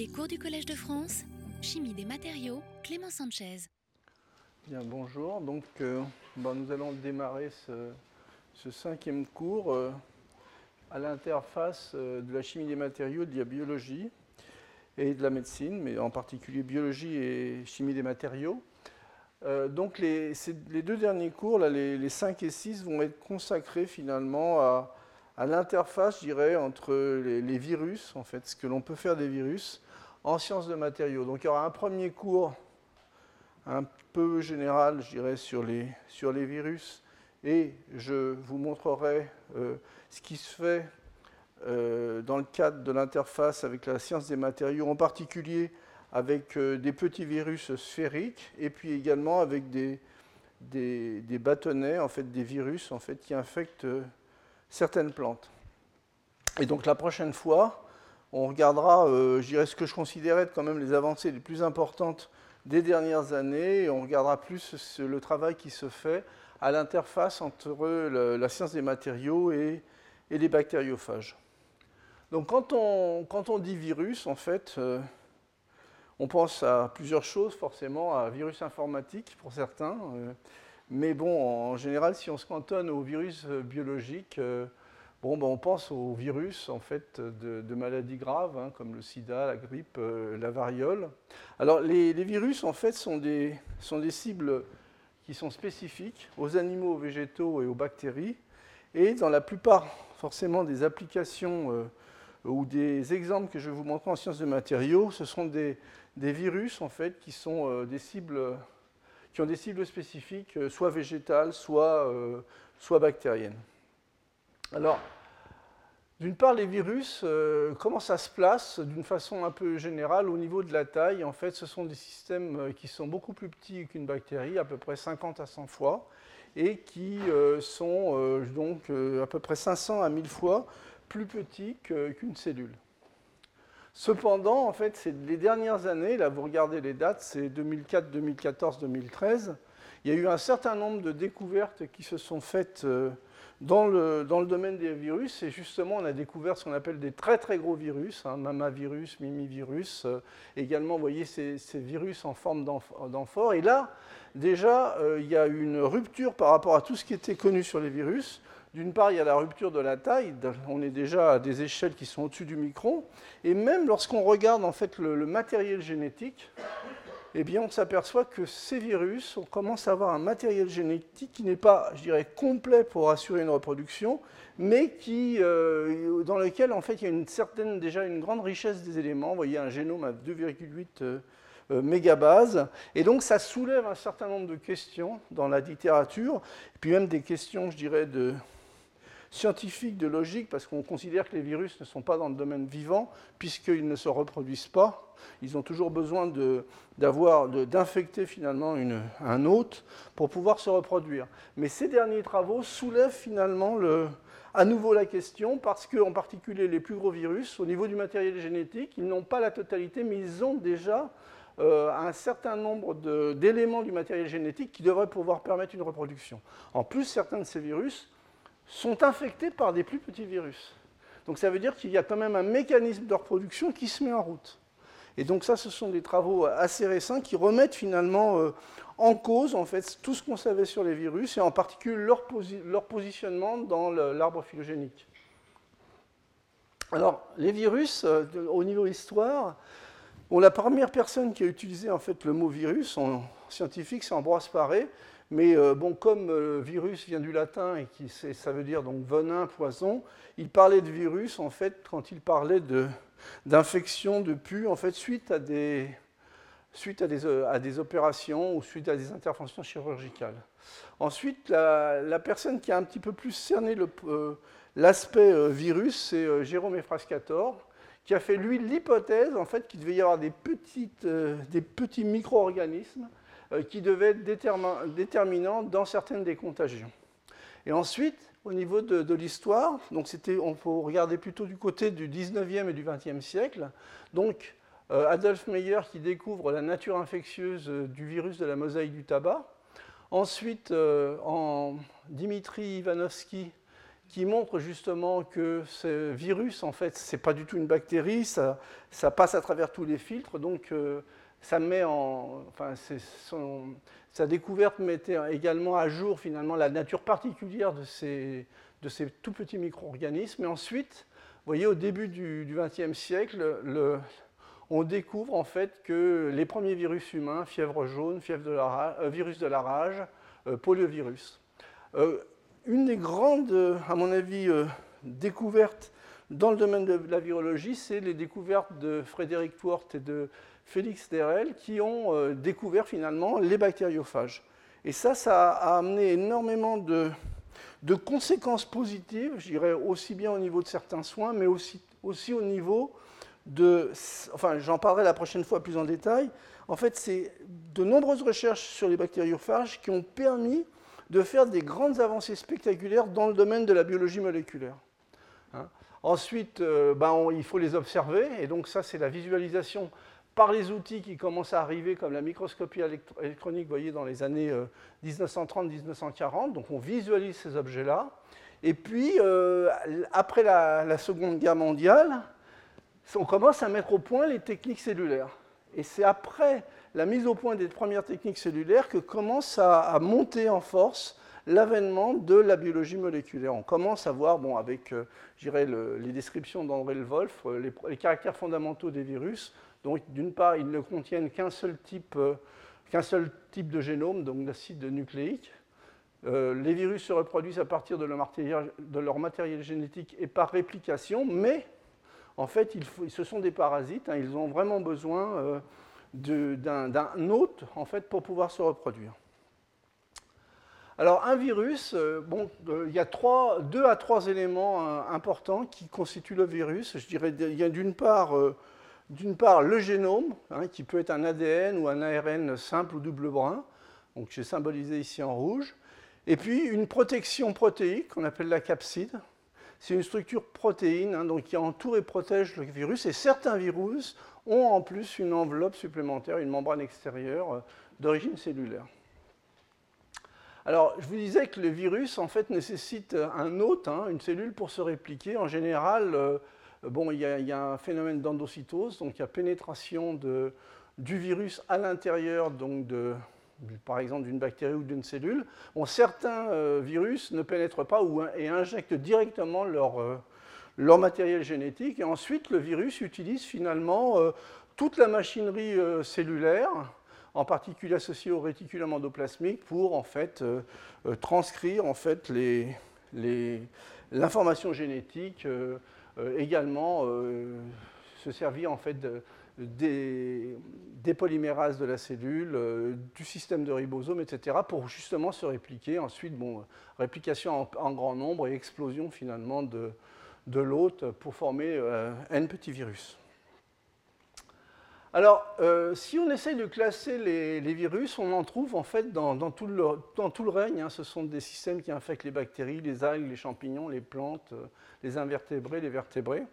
Les cours du Collège de France, Chimie des matériaux, Clément Sanchez. Bien, bonjour. Donc, euh, ben, nous allons démarrer ce, cinquième cours euh, à l'interface euh, de la chimie des matériaux, de la biologie et de la médecine, mais en particulier biologie et chimie des matériaux. Donc, les, deux derniers cours, les, les 5 et 6, vont être consacrés finalement à, à l'interface, je dirais, entre les, les virus, en fait, ce que l'on peut faire des virus en sciences de matériaux. Donc, il y aura un premier cours un peu général, je dirais, sur les, sur les virus, et je vous montrerai euh, ce qui se fait euh, dans le cadre de l'interface avec la science des matériaux, en particulier avec euh, des petits virus sphériques, et puis également avec des, des, des bâtonnets, en fait, des virus en fait, qui infectent certaines plantes. Et donc la prochaine fois, on regardera, euh, je dirais, ce que je considérais être quand même les avancées les plus importantes des dernières années, on regardera plus le travail qui se fait à l'interface entre la science des matériaux et, les bactériophages. Donc quand on, dit virus, en fait, euh, on pense à plusieurs choses, forcément, à virus informatique pour certains, euh, mais bon, en général, si on se cantonne aux virus biologiques, ben, on pense aux virus en fait, de, maladies graves, hein, comme le sida, la grippe, euh, la variole. Alors, les, virus, en fait, sont des, cibles qui sont spécifiques aux animaux, aux végétaux et aux bactéries. Et dans la plupart, forcément, des applications euh, ou des exemples que je vais vous montrer en sciences de matériaux, ce sont des, virus, en fait, qui sont euh, des cibles, qui ont des cibles spécifiques, soit végétales, soit bactériennes. Alors, d'une part, les virus, euh, comment ça se place d'une façon un peu générale au niveau de la taille? En fait, ce sont des systèmes euh, qui sont beaucoup plus petits qu'une bactérie, à peu près 50 à 100 fois, et qui euh, sont donc à peu près 500 à 1000 fois plus petits qu'une cellule. Cependant, en fait, c'est les dernières années, là vous regardez les dates, c'est 2004, 2014, 2013, il y a eu un certain nombre de découvertes qui se sont faites euh, dans le, dans le domaine des virus, et justement, on a découvert ce qu'on appelle des très très gros virus, hein, mamavirus, mimivirus, euh, également, vous voyez, ces, virus en forme d'amphore. Et là, déjà, euh, il y a une rupture par rapport à tout ce qui était connu sur les virus. D'une part, il y a la rupture de la taille, on est déjà à des échelles qui sont au-dessus du micron, et même lorsqu'on regarde en fait le matériel génétique, eh bien, on s'aperçoit que ces virus, on commence à avoir un matériel génétique qui n'est pas, je dirais, complet pour assurer une reproduction, mais qui, euh, dans lequel, en fait, il y a une certaine, déjà une grande richesse des éléments. Vous voyez, un génome à 2,8 euh, euh, mégabases. Et donc, ça soulève un certain nombre de questions dans la littérature, et puis même des questions, je dirais, de scientifiques, de logique, parce qu'on considère que les virus ne sont pas dans le domaine vivant, puisqu'ils ne se reproduisent pas. Ils ont toujours besoin d'infecter finalement un hôte pour pouvoir se reproduire. Mais ces derniers travaux soulèvent finalement le- à nouveau la question, parce que, en particulier, les plus gros virus, au niveau du matériel génétique, ils n'ont pas la totalité, mais ils ont déjà euh, un certain nombre d'éléments du matériel génétique qui devraient pouvoir permettre une reproduction. En plus, certains de ces virus sont infectés par des plus petits virus. Donc ça veut dire qu'il y a quand même un mécanisme de reproduction qui se met en route. Et donc ça, ce sont des travaux assez récents qui remettent finalement euh, en cause en fait tout ce qu'on savait sur les virus et en particulier leur, posi- leur positionnement dans l'arbre phylogénique. Alors les virus, euh, au niveau histoire, bon, la première personne qui a utilisé en fait le mot virus en scientifique, c'est Ambroise Paré. Mais euh, bon, comme euh, virus vient du latin et ça veut dire donc venin, poison, il parlait de virus en fait quand il parlait de d'infection de pus en fait suite à des suite à des, euh, à des opérations ou suite à des interventions chirurgicales. Ensuite, la, personne qui a un petit peu plus cerné euh, l'aspect virus, c'est Jérôme Efrascator, qui a fait lui l'hypothèse en fait qu'il devait y avoir des petites des petits micro-organismes qui devaient être détermin- dans certaines des contagions. Et ensuite, au niveau de, l'histoire, donc c'était, on peut regarder plutôt du côté du 19e et du 20e siècle. Donc, euh, Adolf Meyer qui découvre la nature infectieuse euh, du virus de la mosaïque du tabac. Ensuite, euh, en Dimitri Ivanovski qui montre justement que ce virus, en fait, ce n'est pas du tout une bactérie, ça, passe à travers tous les filtres, donc euh, sa découverte mettait également à jour finalement la nature particulière de ces, tout petits micro-organismes. Et ensuite, voyez, au début du XXe siècle, le, on découvre en fait que les premiers virus humains, fièvre jaune, euh, virus de la rage, euh, poliovirus. une des grandes, à mon avis, découvertes dans le domaine de la virologie, c'est les découvertes de Frédéric Twort et de Félix Derel qui ont euh, découvert finalement les bactériophages. Et ça, ça a amené énormément de, conséquences positives, je dirais aussi bien au niveau de certains soins, mais aussi, aussi au niveau de... Enfin, j'en parlerai la prochaine fois plus en détail. En fait, c'est de nombreuses recherches sur les bactériophages qui ont permis de faire des grandes avancées spectaculaires dans le domaine de la biologie moléculaire. Hein. Ensuite, euh, ben, il faut les observer, et donc ça, c'est la visualisation par les outils qui commencent à arriver, comme la microscopie électronique, vous voyez, dans les années 1930-1940. Euh, donc on visualise ces objets-là. Et puis, euh, après la, Seconde Guerre mondiale, on commence à mettre au point les techniques cellulaires. Et c'est après la mise au point des premières techniques cellulaires que commence à, monter en force l'avènement de la biologie moléculaire. On commence à voir, bon, avec euh, les descriptions d'André Le Wolf, les, caractères fondamentaux des virus, donc, d'une part, ils ne contiennent qu'un seul type, euh, de génome, donc d'acide nucléique. Euh, les virus se reproduisent à partir de leur, matériel, génétique et par réplication, mais en fait, ce sont des parasites. Hein, ils ont vraiment besoin euh, d'un hôte en fait, pour pouvoir se reproduire. Alors, un virus, il y a deux à trois éléments importants qui constituent le virus. Je dirais, il y a d'une part d'une part le génome, hein, qui peut être un ADN ou un ARN simple ou double brun, donc j'ai symbolisé ici en rouge, et puis une protection protéique qu'on appelle la capside. C'est une structure protéine hein, qui entoure et protège le virus, et certains virus ont en plus une enveloppe supplémentaire, une membrane extérieure euh, d'origine cellulaire. Alors, je vous disais que le virus, en fait, nécessite un hôte, hein, une cellule pour se répliquer. En général, euh, Bon, il y, a, un phénomène d'endocytose, donc il y a pénétration du virus à l'intérieur, donc par exemple d'une bactérie ou d'une cellule. Bon, certains euh, virus ne pénètrent pas ou, et injectent directement leur, euh, leur, matériel génétique, et ensuite le virus utilise finalement euh, toute la machinerie cellulaire, en particulier associée au réticulum endoplasmique, pour en fait transcrire en fait l'information génétique également euh, se servir en fait des, polymérases de la cellule, euh, du système de ribosome, etc., pour justement se répliquer. Ensuite, bon, réplication en, grand nombre et explosion finalement de, de l'hôte pour former un petit virus. Alors, si on essaye de classer les, virus, on en trouve en fait dans, tout, le, règne. Hein. Ce sont des systèmes qui infectent les bactéries, les algues, les champignons, les plantes, les invertébrés, les vertébrés.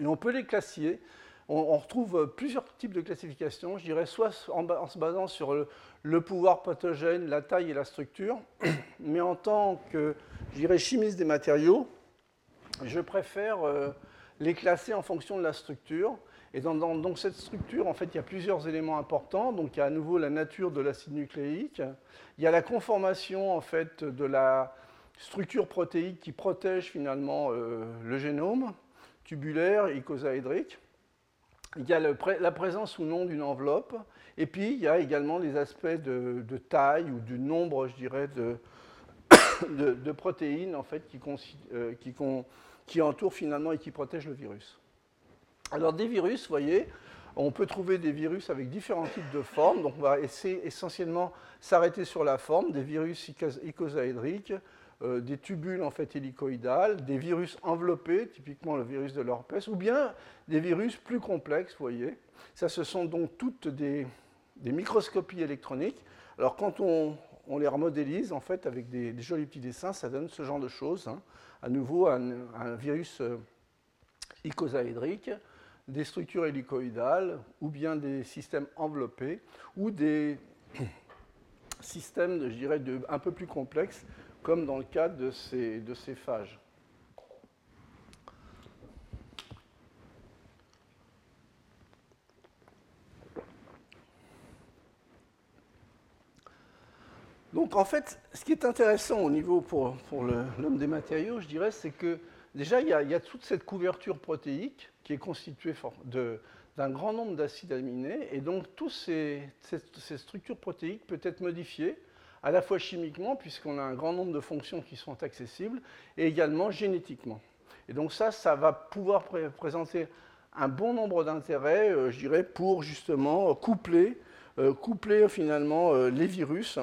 Et on peut les classer. On, retrouve plusieurs types de classifications, je dirais soit en, se basant sur le, pouvoir pathogène, la taille et la structure, mais en tant que, chimiste des matériaux, je préfère euh, les classer en fonction de la structure. Et dans, cette structure, en fait, il y a plusieurs éléments importants. Donc, il y a à nouveau la nature de l'acide nucléique. Il y a la conformation, en fait, de la, structure protéique qui protège finalement euh, le génome, tubulaire, icosaédrique. Il y a la présence ou non d'une enveloppe, et puis il y a également les aspects de, taille ou du nombre, je dirais, de, protéines en fait, qui, euh, qui, entourent finalement et qui protègent le virus. Alors des virus, vous voyez, on peut trouver des virus avec différents types de formes, donc on va essayer essentiellement s'arrêter sur la forme, des virus icosaédriques, euh, des tubules en fait hélicoïdales, des virus enveloppés, typiquement le virus de l'herpès, ou bien des virus plus complexes, vous voyez. Ça, ce sont donc toutes des, microscopies électroniques. Alors quand on, les remodélise en fait avec des, jolis petits dessins, ça donne ce genre de choses. Hein. À nouveau, un, virus euh, icosaédrique, des structures hélicoïdales, ou bien des systèmes enveloppés, ou des systèmes, je dirais, un peu plus complexes, comme dans le cas de ces, phages. Donc en fait, ce qui est intéressant au niveau pour, pour l'homme des matériaux, je dirais, c'est que déjà, il y, a, toute cette couverture protéique qui est constituée d'un grand nombre d'acides aminés, et donc toutes ces, structures protéiques peuvent être modifiées, à la fois chimiquement, puisqu'on a un grand nombre de fonctions qui sont accessibles, et également génétiquement. Et donc ça, ça va pouvoir présenter un bon nombre d'intérêts, euh, je dirais, pour justement coupler, euh, finalement euh, les virus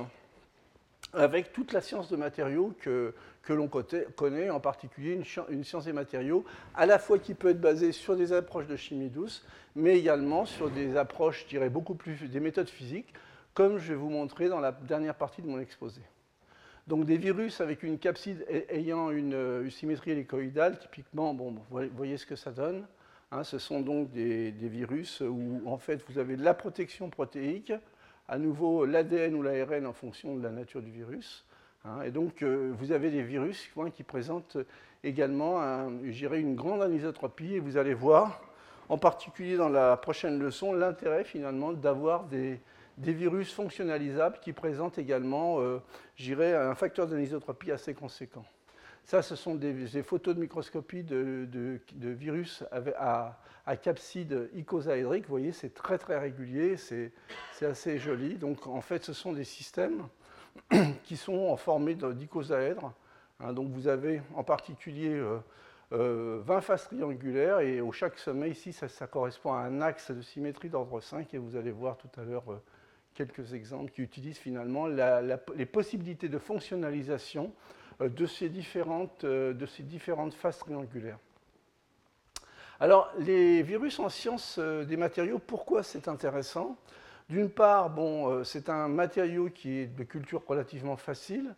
avec toute la science de matériaux que, que l'on connaît, en particulier une, science des matériaux, à la fois qui peut être basée sur des approches de chimie douce, mais également sur des approches, je dirais, beaucoup plus des méthodes physiques, comme je vais vous montrer dans la dernière partie de mon exposé. Donc des virus avec une capside ayant une, symétrie hélicoïdale, typiquement, bon, vous voyez ce que ça donne. Hein, ce sont donc des, des, virus où en fait vous avez de la protection protéique, à nouveau l'ADN ou l'ARN en fonction de la nature du virus. Hein. et donc, euh, vous avez des virus qui présentent également une grande anisotropie. Et vous allez voir, en particulier dans la prochaine leçon, l'intérêt finalement d'avoir des, virus fonctionnalisables qui présentent également, euh, un facteur d'anisotropie assez conséquent. Ça, ce sont des, photos de microscopie de, virus à, capside icosaédrique. Vous voyez, c'est très très régulier, c'est assez joli. Donc en fait, ce sont des systèmes qui sont formés d'icosaèdres. Hein, donc vous avez en particulier 20 euh, euh, faces triangulaires et au chaque sommet ici, ça, correspond à un axe de symétrie d'ordre 5 et vous allez voir tout à l'heure euh, quelques exemples qui utilisent finalement les possibilités de fonctionnalisation euh, de ces différentes, euh, de ces différentes faces triangulaires. Alors, les virus en sciences euh, des matériaux, pourquoi c'est intéressant? D'une part, bon, c'est un matériau qui est de culture relativement facile.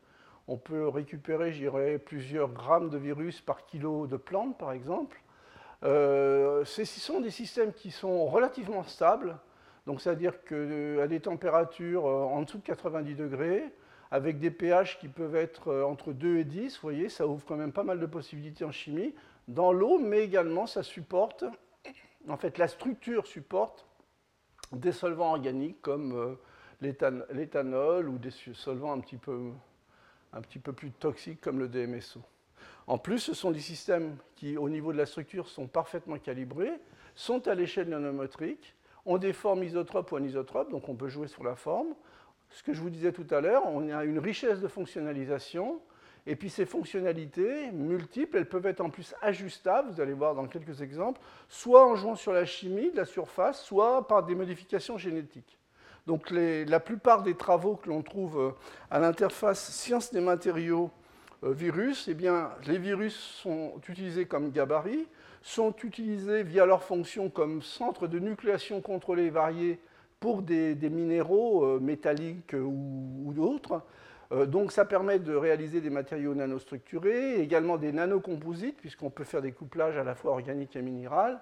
On peut récupérer, je plusieurs grammes de virus par kilo de plantes, par exemple. ce sont des systèmes qui sont relativement stables, donc c'est-à-dire qu'à des températures en dessous de 90 degrés, avec des pH qui peuvent être euh, entre 2 et 10. Vous voyez, ça ouvre quand même pas mal de possibilités en chimie. Dans l'eau, mais également, ça supporte, en fait, la structure supporte des solvants organiques comme euh, l'éthanol ou des solvants un petit, peu, un petit peu plus toxiques comme le DMSO. En plus, ce sont des systèmes qui, au niveau de la structure, sont parfaitement calibrés, sont à l'échelle nanométrique, ont des formes isotropes ou anisotropes, donc on peut jouer sur la forme, ce que je vous disais tout à l'heure, on a une richesse de fonctionnalisation, et puis ces fonctionnalités multiples, elles peuvent être en plus ajustables, vous allez voir dans quelques exemples, soit en jouant sur la chimie de la surface, soit par des modifications génétiques. Donc la plupart des travaux que l'on trouve euh, à l'interface sciences des matériaux euh, virus, eh bien, les virus sont utilisés comme gabarit, sont utilisés via leur fonction comme centre de nucléation contrôlée variée pour des, minéraux euh, métalliques ou, d'autres. Euh, donc ça permet de réaliser des matériaux nanostructurés, également des nanocomposites, puisqu'on peut faire des couplages à la fois organiques et minérales,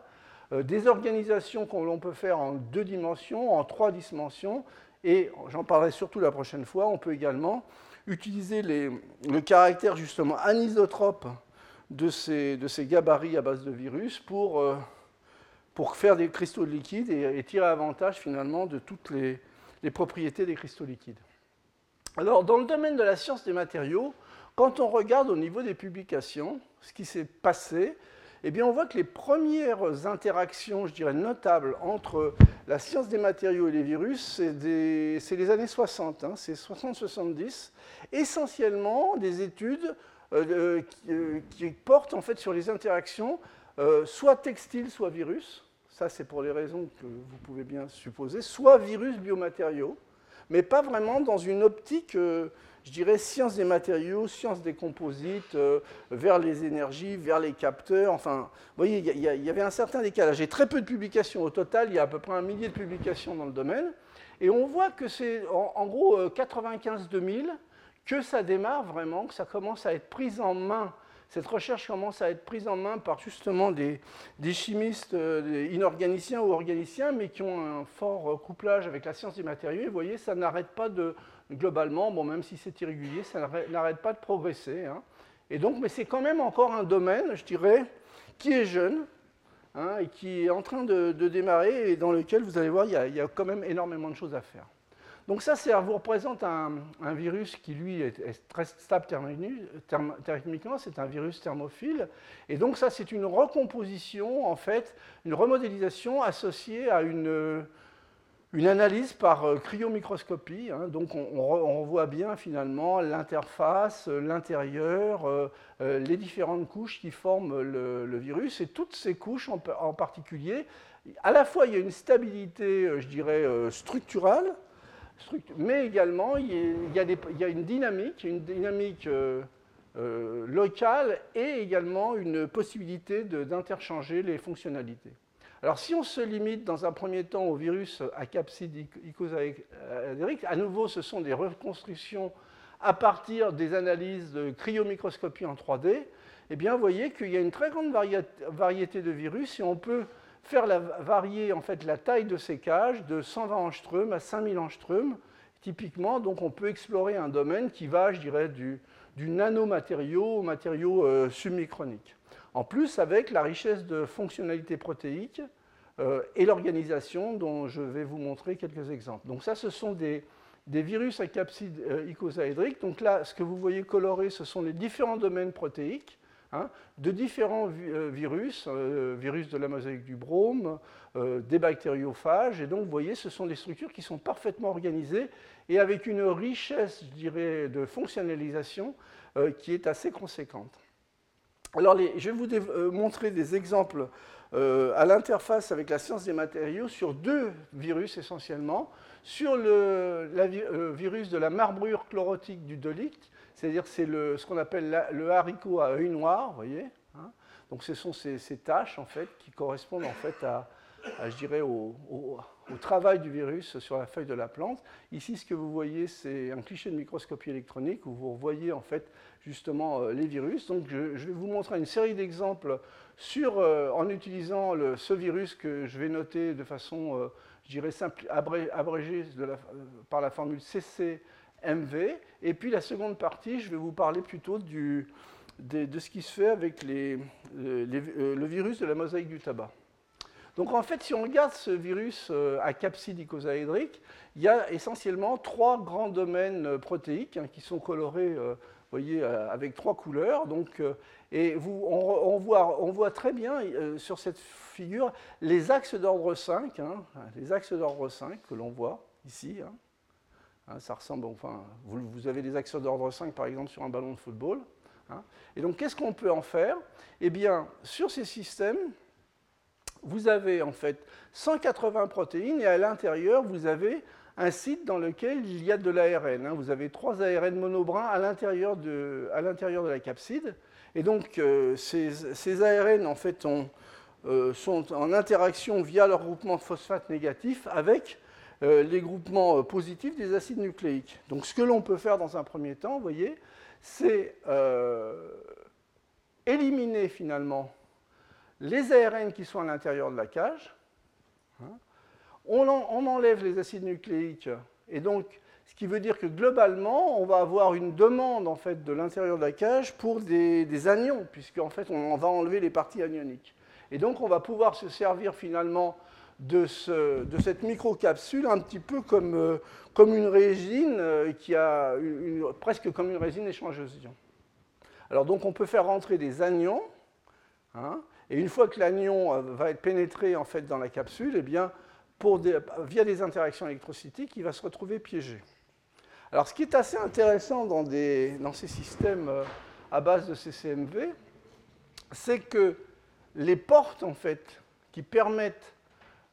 euh, des organisations qu'on peut faire en deux dimensions, en trois dimensions, et j'en parlerai surtout la prochaine fois, on peut également utiliser le caractère justement anisotrope de ces, gabarits à base de virus pour pour faire des cristaux liquides et, tirer avantage finalement de toutes les, propriétés des cristaux liquides. Alors, dans le domaine de la science des matériaux, quand on regarde au niveau des publications ce qui s'est passé, eh bien, on voit que les premières interactions, je dirais, notables entre la science des matériaux et les virus, c'est les années 60, hein, c'est 60-70, essentiellement des études euh, euh, qui, portent en fait sur les interactions euh, soit textiles, soit virus, ça c'est pour les raisons que vous pouvez bien supposer, soit virus biomatériaux, mais pas vraiment dans une optique, euh, je dirais, science des matériaux, science des composites, euh, vers les énergies, vers les capteurs. Enfin, vous voyez, il y, avait un certain décalage. J'ai très peu de publications au total, il y a à peu près un millier de publications dans le domaine. Et on voit que c'est en, gros 95-2000 euh, que ça démarre vraiment, que ça commence à être pris en main cette recherche commence à être prise en main par justement des, chimistes des inorganiciens ou organiciens, mais qui ont un fort couplage avec la science des matériaux. Et vous voyez, ça n'arrête pas de, globalement, bon, même si c'est irrégulier, ça n'arrête pas de progresser. Hein. Donc, mais c'est quand même encore un domaine, je dirais, qui est jeune, hein, et qui est en train de, démarrer, et dans lequel, vous allez voir, il y, a, quand même énormément de choses à faire. Donc ça, ça vous représente un, virus qui, lui, est, très stable thermiquement, c'est un virus thermophile. Et donc ça, c'est une recomposition, en fait, une remodélisation associée à une, analyse par euh, cryomicroscopie. Hein, donc on, voit bien finalement l'interface, euh, l'intérieur, euh, les différentes couches qui forment le, virus. Et toutes ces couches en, particulier, à la fois il y a une stabilité, je dirais, structurale, mais également il y, a, une dynamique, une dynamique locale et également une possibilité d'interchanger les fonctionnalités. Alors si on se limite dans un premier temps au virus à capside icosaédrique, à nouveau ce sont des reconstructions à partir des analyses de cryomicroscopie en 3D, eh bien vous voyez qu'il y a une très grande variété de virus et on peut faire varier en fait la taille de ces cages de 120 angstroms à 5000 angstroms. Typiquement, donc on peut explorer un domaine qui va, je dirais, du, nanomatériau au matériau euh, submicronique. En plus, avec la richesse de fonctionnalités protéiques euh, et l'organisation dont je vais vous montrer quelques exemples. Donc ça, ce sont des, virus à capside euh. Donc là, ce que vous voyez coloré, ce sont les différents domaines protéiques hein, de différents euh, virus, virus de la mosaïque du brome, des bactériophages. Et donc, vous voyez, ce sont des structures qui sont parfaitement organisées et avec une richesse, je dirais, de fonctionnalisation qui est assez conséquente. Alors, je vais vous euh, montrer des exemples euh, à l'interface avec la science des matériaux sur deux virus essentiellement. Sur le euh, virus de la marbrure chlorotique du dolique, c'est-à-dire c'est ce qu'on appelle le haricot à œil noir, voyez. Hein. Donc ce sont ces, ces, tâches en fait qui correspondent en fait à, je dirais, au, travail du virus sur la feuille de la plante. Ici, ce que vous voyez, c'est un cliché de microscopie électronique où vous voyez en fait justement euh, les virus. Donc, je, vais vous montrer une série d'exemples sur, euh, en utilisant ce virus que je vais noter de façon, euh, je dirais, simple, abrégée par la formule CCMV. Et puis, la seconde partie, je vais vous parler plutôt du, de, ce qui se fait avec les, le virus de la mosaïque du tabac. Donc en fait, si on regarde ce virus à capside icosaédrique, il y a essentiellement trois grands domaines protéiques hein, qui sont colorés voyez, euh, avec trois couleurs. Donc, euh, et on, voit, très bien euh, sur cette figure les axes d'ordre 5, hein, les axes d'ordre 5 que l'on voit ici. Hein. Hein, ça ressemble, enfin, vous, avez des axes d'ordre 5 par exemple sur un ballon de football. Et donc, qu'est-ce qu'on peut en faire? Eh bien, sur ces systèmes, vous avez en fait 180 protéines et à l'intérieur, vous avez un site dans lequel il y a de l'ARN. Hein. Vous avez trois ARN monobrins à l'intérieur de, de, la capside. Et donc, euh, ces, ARN, en fait, euh, sont en interaction via leur groupement de phosphate négatif avec euh, les groupements positifs des acides nucléiques. Donc, ce que l'on peut faire dans un premier temps, vous voyez, c'est éliminer finalement les ARN qui sont à l'intérieur de la cage. Hein, on, enlève les acides nucléiques, et donc, ce qui veut dire que globalement, on va avoir une demande en fait de l'intérieur de la cage pour des, anions, puisqu'en fait, on va enlever les parties anioniques. Et donc, on va pouvoir se servir finalement de, cette microcapsule un petit peu comme, euh, une résine euh, qui a presque comme une résine échangeuse d'ions. Alors donc on peut faire rentrer des anions, hein, et une fois que l'anion euh, va être pénétré en fait dans la capsule, eh bien via des interactions électrocytiques, il va se retrouver piégé. Alors, ce qui est assez intéressant dans, ces systèmes à base de CCMV, c'est que les portes, en fait, qui permettent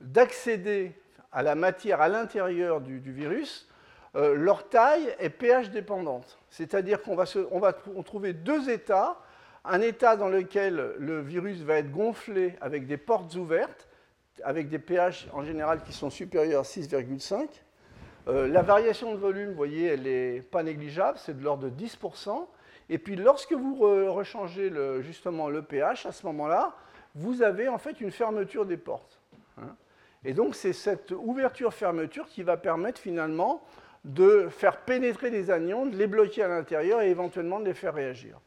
d'accéder à la matière à l'intérieur du, virus, euh, leur taille est pH dépendante. C'est-à-dire qu'on va, on va trouver deux états. Un état dans lequel le virus va être gonflé avec des portes ouvertes, avec des pH en général qui sont supérieurs à 6,5. Euh, la variation de volume, vous voyez, elle n'est pas négligeable, c'est de l'ordre de 10%. Et puis lorsque vous rechangez justement le pH, à ce moment-là, vous avez en fait une fermeture des portes. Et donc c'est cette ouverture-fermeture qui va permettre finalement de faire pénétrer des anions, de les bloquer à l'intérieur et éventuellement de les faire réagir.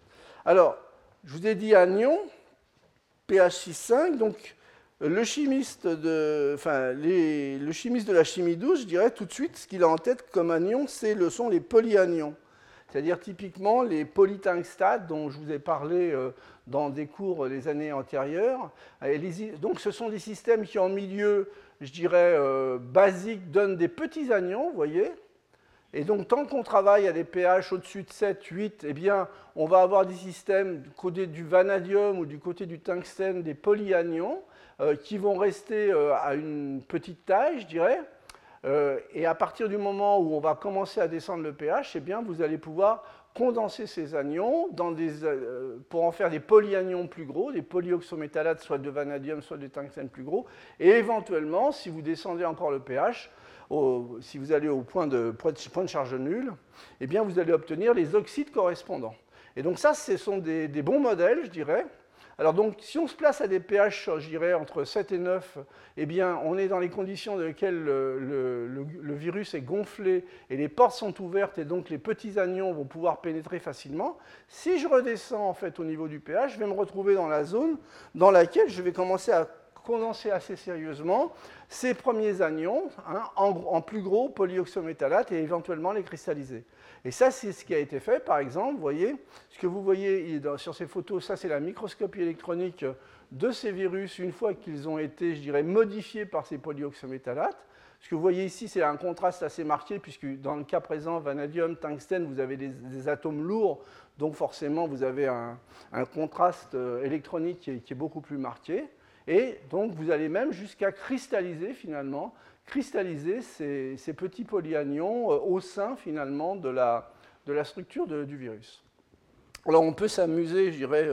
Alors, je vous ai dit anion, pH 6,5, donc le chimiste, de, enfin, le chimiste de la chimie douce, je dirais tout de suite, ce qu'il a en tête comme anion, ce sont les polyanions. C'est-à-dire typiquement les polytungstats dont je vous ai parlé euh, dans des cours les années antérieures. donc ce sont des systèmes qui en milieu, je dirais, euh, basique, donnent des petits anions, vous voyez, et donc, tant qu'on travaille à des pH au-dessus de 7, 8, eh bien, on va avoir des systèmes du côté du vanadium ou du côté du tungstène, des polyanions, euh, qui vont rester euh, à une petite taille, je dirais. Euh, et à partir du moment où on va commencer à descendre le pH, eh bien, vous allez pouvoir condenser ces anions pour en faire des polyanions plus gros, des polyoxométallates, soit de vanadium, soit de tungstène plus gros. Et éventuellement, si vous descendez encore le pH, si vous allez au point de, point de charge nulle, eh bien vous allez obtenir les oxydes correspondants. Et donc ça, ce sont des, bons modèles, je dirais. Alors donc, si on se place à des pH, je dirais, entre 7 et 9, eh bien, on est dans les conditions dans lesquelles le, virus est gonflé et les portes sont ouvertes et donc les petits anions vont pouvoir pénétrer facilement. Si je redescends en fait au niveau du pH, je vais me retrouver dans la zone dans laquelle je vais commencer à condenser assez sérieusement ces premiers anions hein, en, plus gros polyoxométallates et éventuellement les cristalliser. Et ça, c'est ce qui a été fait, par exemple, vous voyez, ce que vous voyez sur ces photos, ça c'est la microscopie électronique de ces virus une fois qu'ils ont été, je dirais, modifiés par ces polyoxométallates. Ce que vous voyez ici, c'est un contraste assez marqué, puisque dans le cas présent, vanadium, tungstène, vous avez des, atomes lourds, donc forcément, vous avez un, contraste euh, électronique qui est beaucoup plus marqué. Et donc, vous allez même jusqu'à cristalliser finalement, cristalliser ces, petits polyanions euh, au sein finalement de la, de la structure du virus. Alors, on peut s'amuser, je dirais,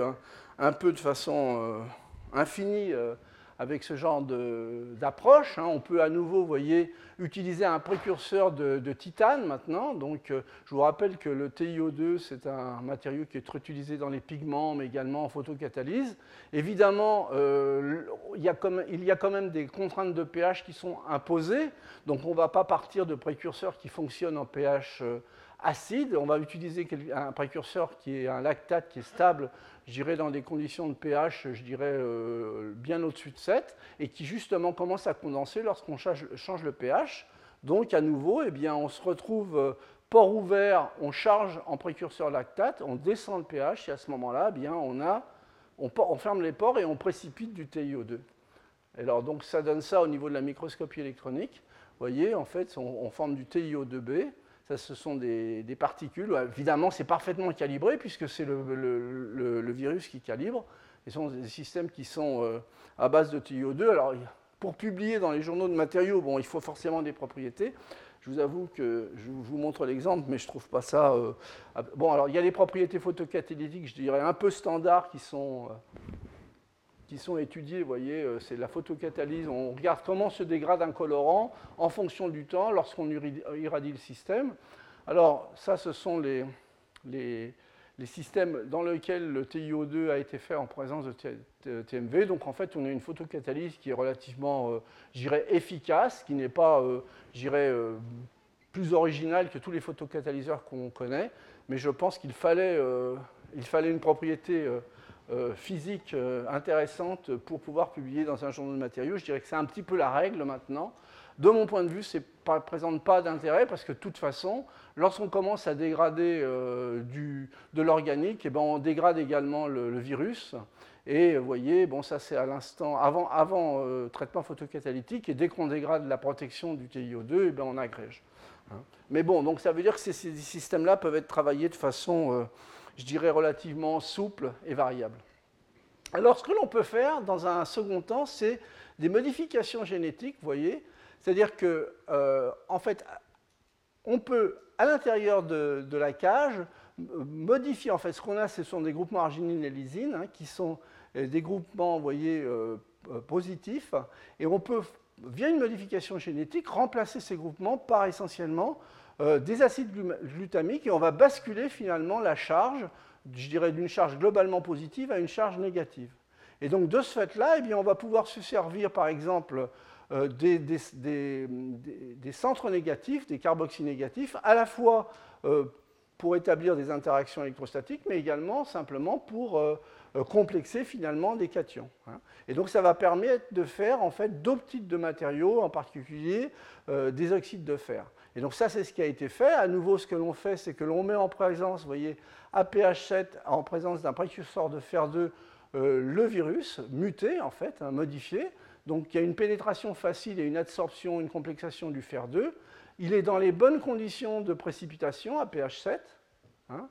un, peu de façon euh, infinie euh, avec ce genre d'approche. Hein. On peut à nouveau, voyez, utiliser un précurseur de, titane maintenant. Donc, euh, je vous rappelle que le TiO2, c'est un matériau qui est utilisé dans les pigments, mais également en photocatalyse. Évidemment, euh, il, y a il, y a quand même des contraintes de pH qui sont imposées. Donc, on ne va pas partir de précurseurs qui fonctionnent en pH euh, acide. On va utiliser un précurseur qui est un lactate qui est stable je dirais dans des conditions de pH, je dirais euh, bien au-dessus de 7, et qui justement commence à condenser lorsqu'on change, le pH. Donc à nouveau, eh bien, on se retrouve euh, port ouvert, on charge en précurseur lactate, on descend le pH, et à ce moment-là, eh on, a, on, ferme les pores et on précipite du TiO2. Alors donc ça donne ça au niveau de la microscopie électronique. Vous voyez, en fait, on forme du TiO2b, ce sont des, particules. Évidemment, c'est parfaitement calibré puisque c'est le, virus qui calibre. Ce sont des systèmes qui sont euh, à base de TiO2. Alors, pour publier dans les journaux de matériaux, bon, il faut forcément des propriétés. Je vous avoue que je vous montre l'exemple, mais je ne trouve pas ça. Euh, bon, alors il y a des propriétés photocatalytiques, je dirais, un peu standards qui sont. Euh, sont étudiés, vous voyez, euh, c'est la photocatalyse. On regarde comment se dégrade un colorant en fonction du temps lorsqu'on irradie le système. Alors, ça, ce sont les, les, systèmes dans lesquels le TiO2 a été fait en présence de TMV. Donc, en fait, on a une photocatalyse qui est relativement, euh, j'irais, efficace, qui n'est pas, euh, j'irais, plus originale que tous les photocatalyseurs qu'on connaît. Mais je pense qu'il fallait, il fallait une propriété euh, physique euh, intéressante pour pouvoir publier dans un journal de matériaux. Je dirais que c'est un petit peu la règle maintenant. De mon point de vue, ça ne présente pas d'intérêt parce que de toute façon, lorsqu'on commence à dégrader euh, du, de l'organique, eh ben, on dégrade également le, virus. Et vous voyez, bon, ça c'est à l'instant, avant, avant traitement photocatalytique, et dès qu'on dégrade la protection du TiO2, eh ben, on agrège. Hein. Mais bon, donc ça veut dire que ces systèmes-là peuvent être travaillés de façon je dirais, relativement souple et variable. Alors, ce que l'on peut faire dans un second temps, c'est des modifications génétiques, vous voyez, c'est-à-dire que, euh, en fait, on peut, à l'intérieur de, la cage, modifier, en fait, ce qu'on a, ce sont des groupements arginine et lysine, hein, qui sont euh, des groupements, vous voyez, euh, positifs, et on peut, via une modification génétique, remplacer ces groupements par essentiellement euh, des acides glutamiques et on va basculer finalement la charge je dirais, d'une charge globalement positive à une charge négative. Et donc de ce fait-là, eh on va pouvoir se servir par exemple euh, des, centres négatifs, des carboxyles négatifs, à la fois euh, pour établir des interactions électrostatiques, mais également simplement pour complexer finalement des cations. Hein. Et donc ça va permettre de faire en fait d'autres types de matériaux, en particulier des oxydes de fer. Et donc ça, c'est ce qui a été fait. À nouveau, ce que l'on fait, c'est que l'on met en présence, vous voyez, APH7 en présence d'un précurseur de fer 2 euh, le virus muté, en fait, hein, modifié. Donc il y a une pénétration facile et une absorption, une complexation du fer 2. Il est dans les bonnes conditions de précipitation à pH 7. Hein.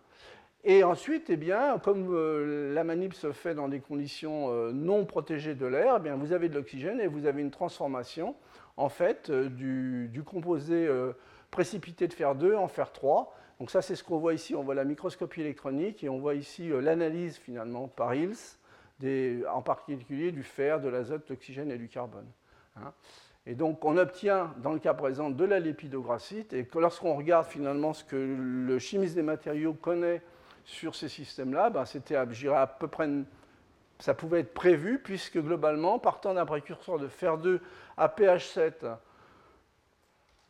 Et ensuite, eh bien, comme euh, la manip se fait dans des conditions euh, non protégées de l'air, eh vous avez de l'oxygène et vous avez une transformation en fait, du, composé précipité de fer 2 en fer 3. Donc ça, c'est ce qu'on voit ici. On voit la microscopie électronique et on voit ici l'analyse finalement par Hills en particulier du fer, de l'azote, de l'oxygène et du carbone. Hein. Et donc on obtient dans le cas présent de la lépidographite, et lorsqu'on regarde finalement ce que le chimiste des matériaux connaît sur ces systèmes-là, ben c'était à peu près, ça pouvait être prévu, puisque globalement, partant d'un précurseur de fer 2 à pH 7,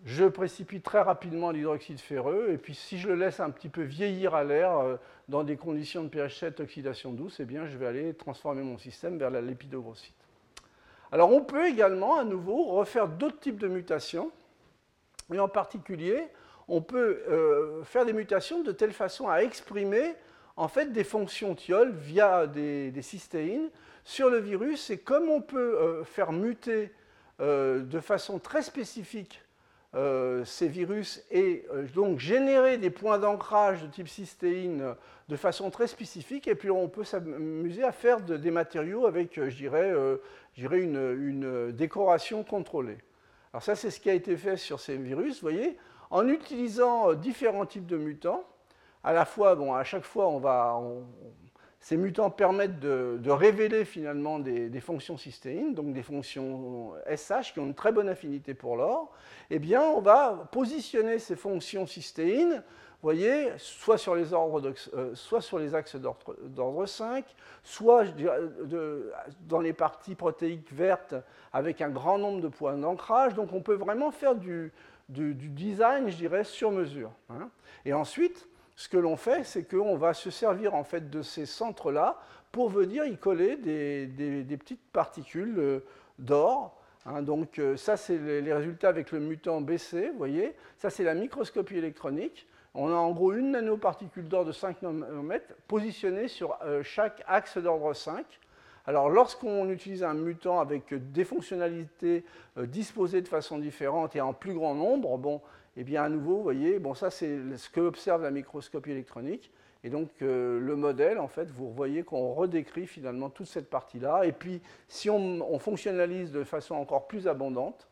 je précipite très rapidement l'hydroxyde ferreux, et puis si je le laisse un petit peu vieillir à l'air, euh, dans des conditions de pH 7, oxydation douce, eh bien, je vais aller transformer mon système vers la lépidogrossite. Alors on peut également, à nouveau, refaire d'autres types de mutations, et en particulier, on peut euh, faire des mutations de telle façon à exprimer en fait des fonctions thiol via des, cystéines sur le virus, et comme on peut euh, faire muter de façon très spécifique euh, ces virus et euh, donc générer des points d'ancrage de type cystéine euh, de façon très spécifique. Et puis on peut s'amuser à faire des matériaux avec, je dirais, une, décoration contrôlée. Alors ça, c'est ce qui a été fait sur ces virus, vous voyez, en utilisant différents types de mutants. À la fois, bon, à chaque fois, on va, ces mutants permettent de, révéler finalement des, fonctions cystéines, donc des fonctions SH qui ont une très bonne affinité pour l'or. Eh bien, on va positionner ces fonctions cystéines, voyez, soit sur les, ordres euh, soit sur les axes d'ordre 5, soit dans les parties protéiques vertes avec un grand nombre de points d'ancrage. Donc, on peut vraiment faire du, design, je dirais, sur mesure. Hein. Et ensuite, ce que l'on fait, c'est qu'on va se servir en fait de ces centres-là pour venir y coller des, petites particules euh, d'or. Hein. donc euh, ça, c'est les résultats avec le mutant BC, vous voyez. Ça, c'est la microscopie électronique. On a en gros une nanoparticule d'or de 5 nanomètres positionnée sur euh, chaque axe d'ordre 5. Alors lorsqu'on utilise un mutant avec des fonctionnalités disposées de façon différente et en plus grand nombre, bon, eh bien à nouveau, vous voyez, bon, ça c'est ce que observe la microscopie électronique. Et donc euh, le modèle, en fait, vous voyez qu'on redécrit finalement toute cette partie-là. Et puis si on, fonctionnalise de façon encore plus abondante,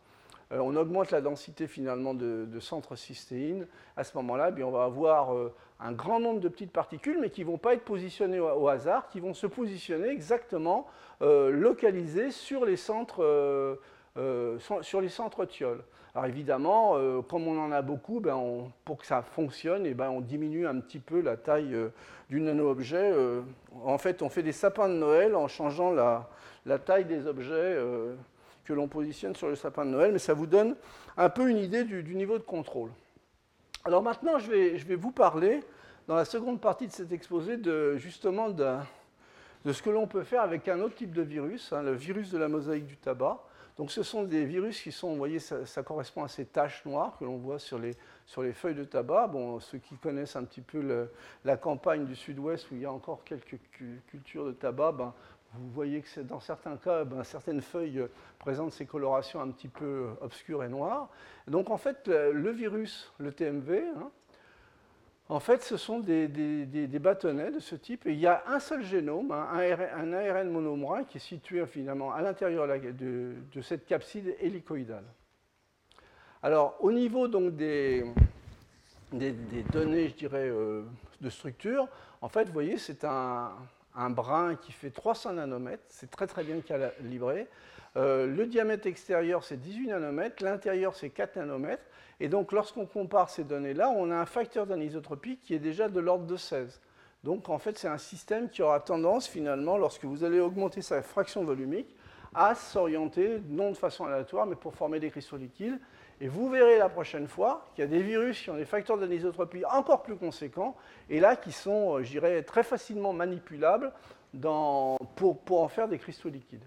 euh, on augmente la densité finalement de, centres cystéines. À ce moment-là, eh on va avoir euh, un grand nombre de petites particules, mais qui ne vont pas être positionnées au, hasard, qui vont se positionner exactement localisées sur les centres, sur les centres thiols. Alors évidemment, euh, comme on en a beaucoup, ben, pour que ça fonctionne, eh ben, on diminue un petit peu la taille euh, du nano-objet. Euh, en fait, on fait des sapins de Noël en changeant la, taille des objets que l'on positionne sur le sapin de Noël, mais ça vous donne un peu une idée du, niveau de contrôle. Alors maintenant, je vais, je vais, vous parler, dans la seconde partie de cet exposé, de, justement de, ce que l'on peut faire avec un autre type de virus, hein, le virus de la mosaïque du tabac. Donc ce sont des virus qui sont, vous voyez, ça, correspond à ces taches noires que l'on voit sur les, sur les feuilles de tabac. Bon, ceux qui connaissent un petit peu la campagne du sud-ouest où il y a encore quelques cultures de tabac, ben, vous voyez que dans certains cas, ben, certaines feuilles présentent ces colorations un petit peu obscures et noires. Donc en fait, le virus, le TMV, hein, en fait, ce sont des, bâtonnets de ce type. Il y a un seul génome, un, ARN monomérin, qui est situé finalement à l'intérieur de, cette capside hélicoïdale. Alors, au niveau donc des, données, je dirais, euh, de structure, en fait, voyez, c'est un, brin qui fait 300 nanomètres, c'est très très bien calibré. Euh, le diamètre extérieur, c'est 18 nanomètres, l'intérieur, c'est 4 nanomètres. Et donc, lorsqu'on compare ces données-là, on a un facteur d'anisotropie qui est déjà de l'ordre de 16. Donc en fait, c'est un système qui aura tendance finalement, lorsque vous allez augmenter sa fraction volumique, à s'orienter, non de façon aléatoire, mais pour former des cristaux liquides. Et vous verrez la prochaine fois qu'il y a des virus qui ont des facteurs d'anisotropie encore plus conséquents, et là qui sont, euh, je dirais, très facilement manipulables pour en faire des cristaux liquides.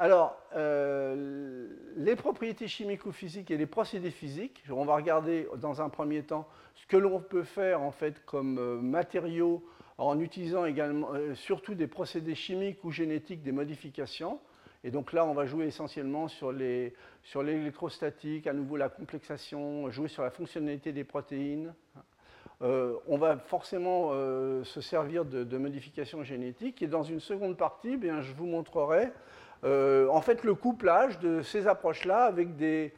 Alors, euh, les propriétés chimiques ou physiques et les procédés physiques, on va regarder dans un premier temps ce que l'on peut faire en fait comme euh, matériaux en utilisant également euh, surtout des procédés chimiques ou génétiques, des modifications. Et donc là, on va jouer essentiellement sur l'électrostatique, à nouveau la complexation, jouer sur la fonctionnalité des protéines. on va forcément se servir de, modifications génétiques. Et dans une seconde partie, bien, je vous montrerai en fait le couplage de ces approches-là avec des,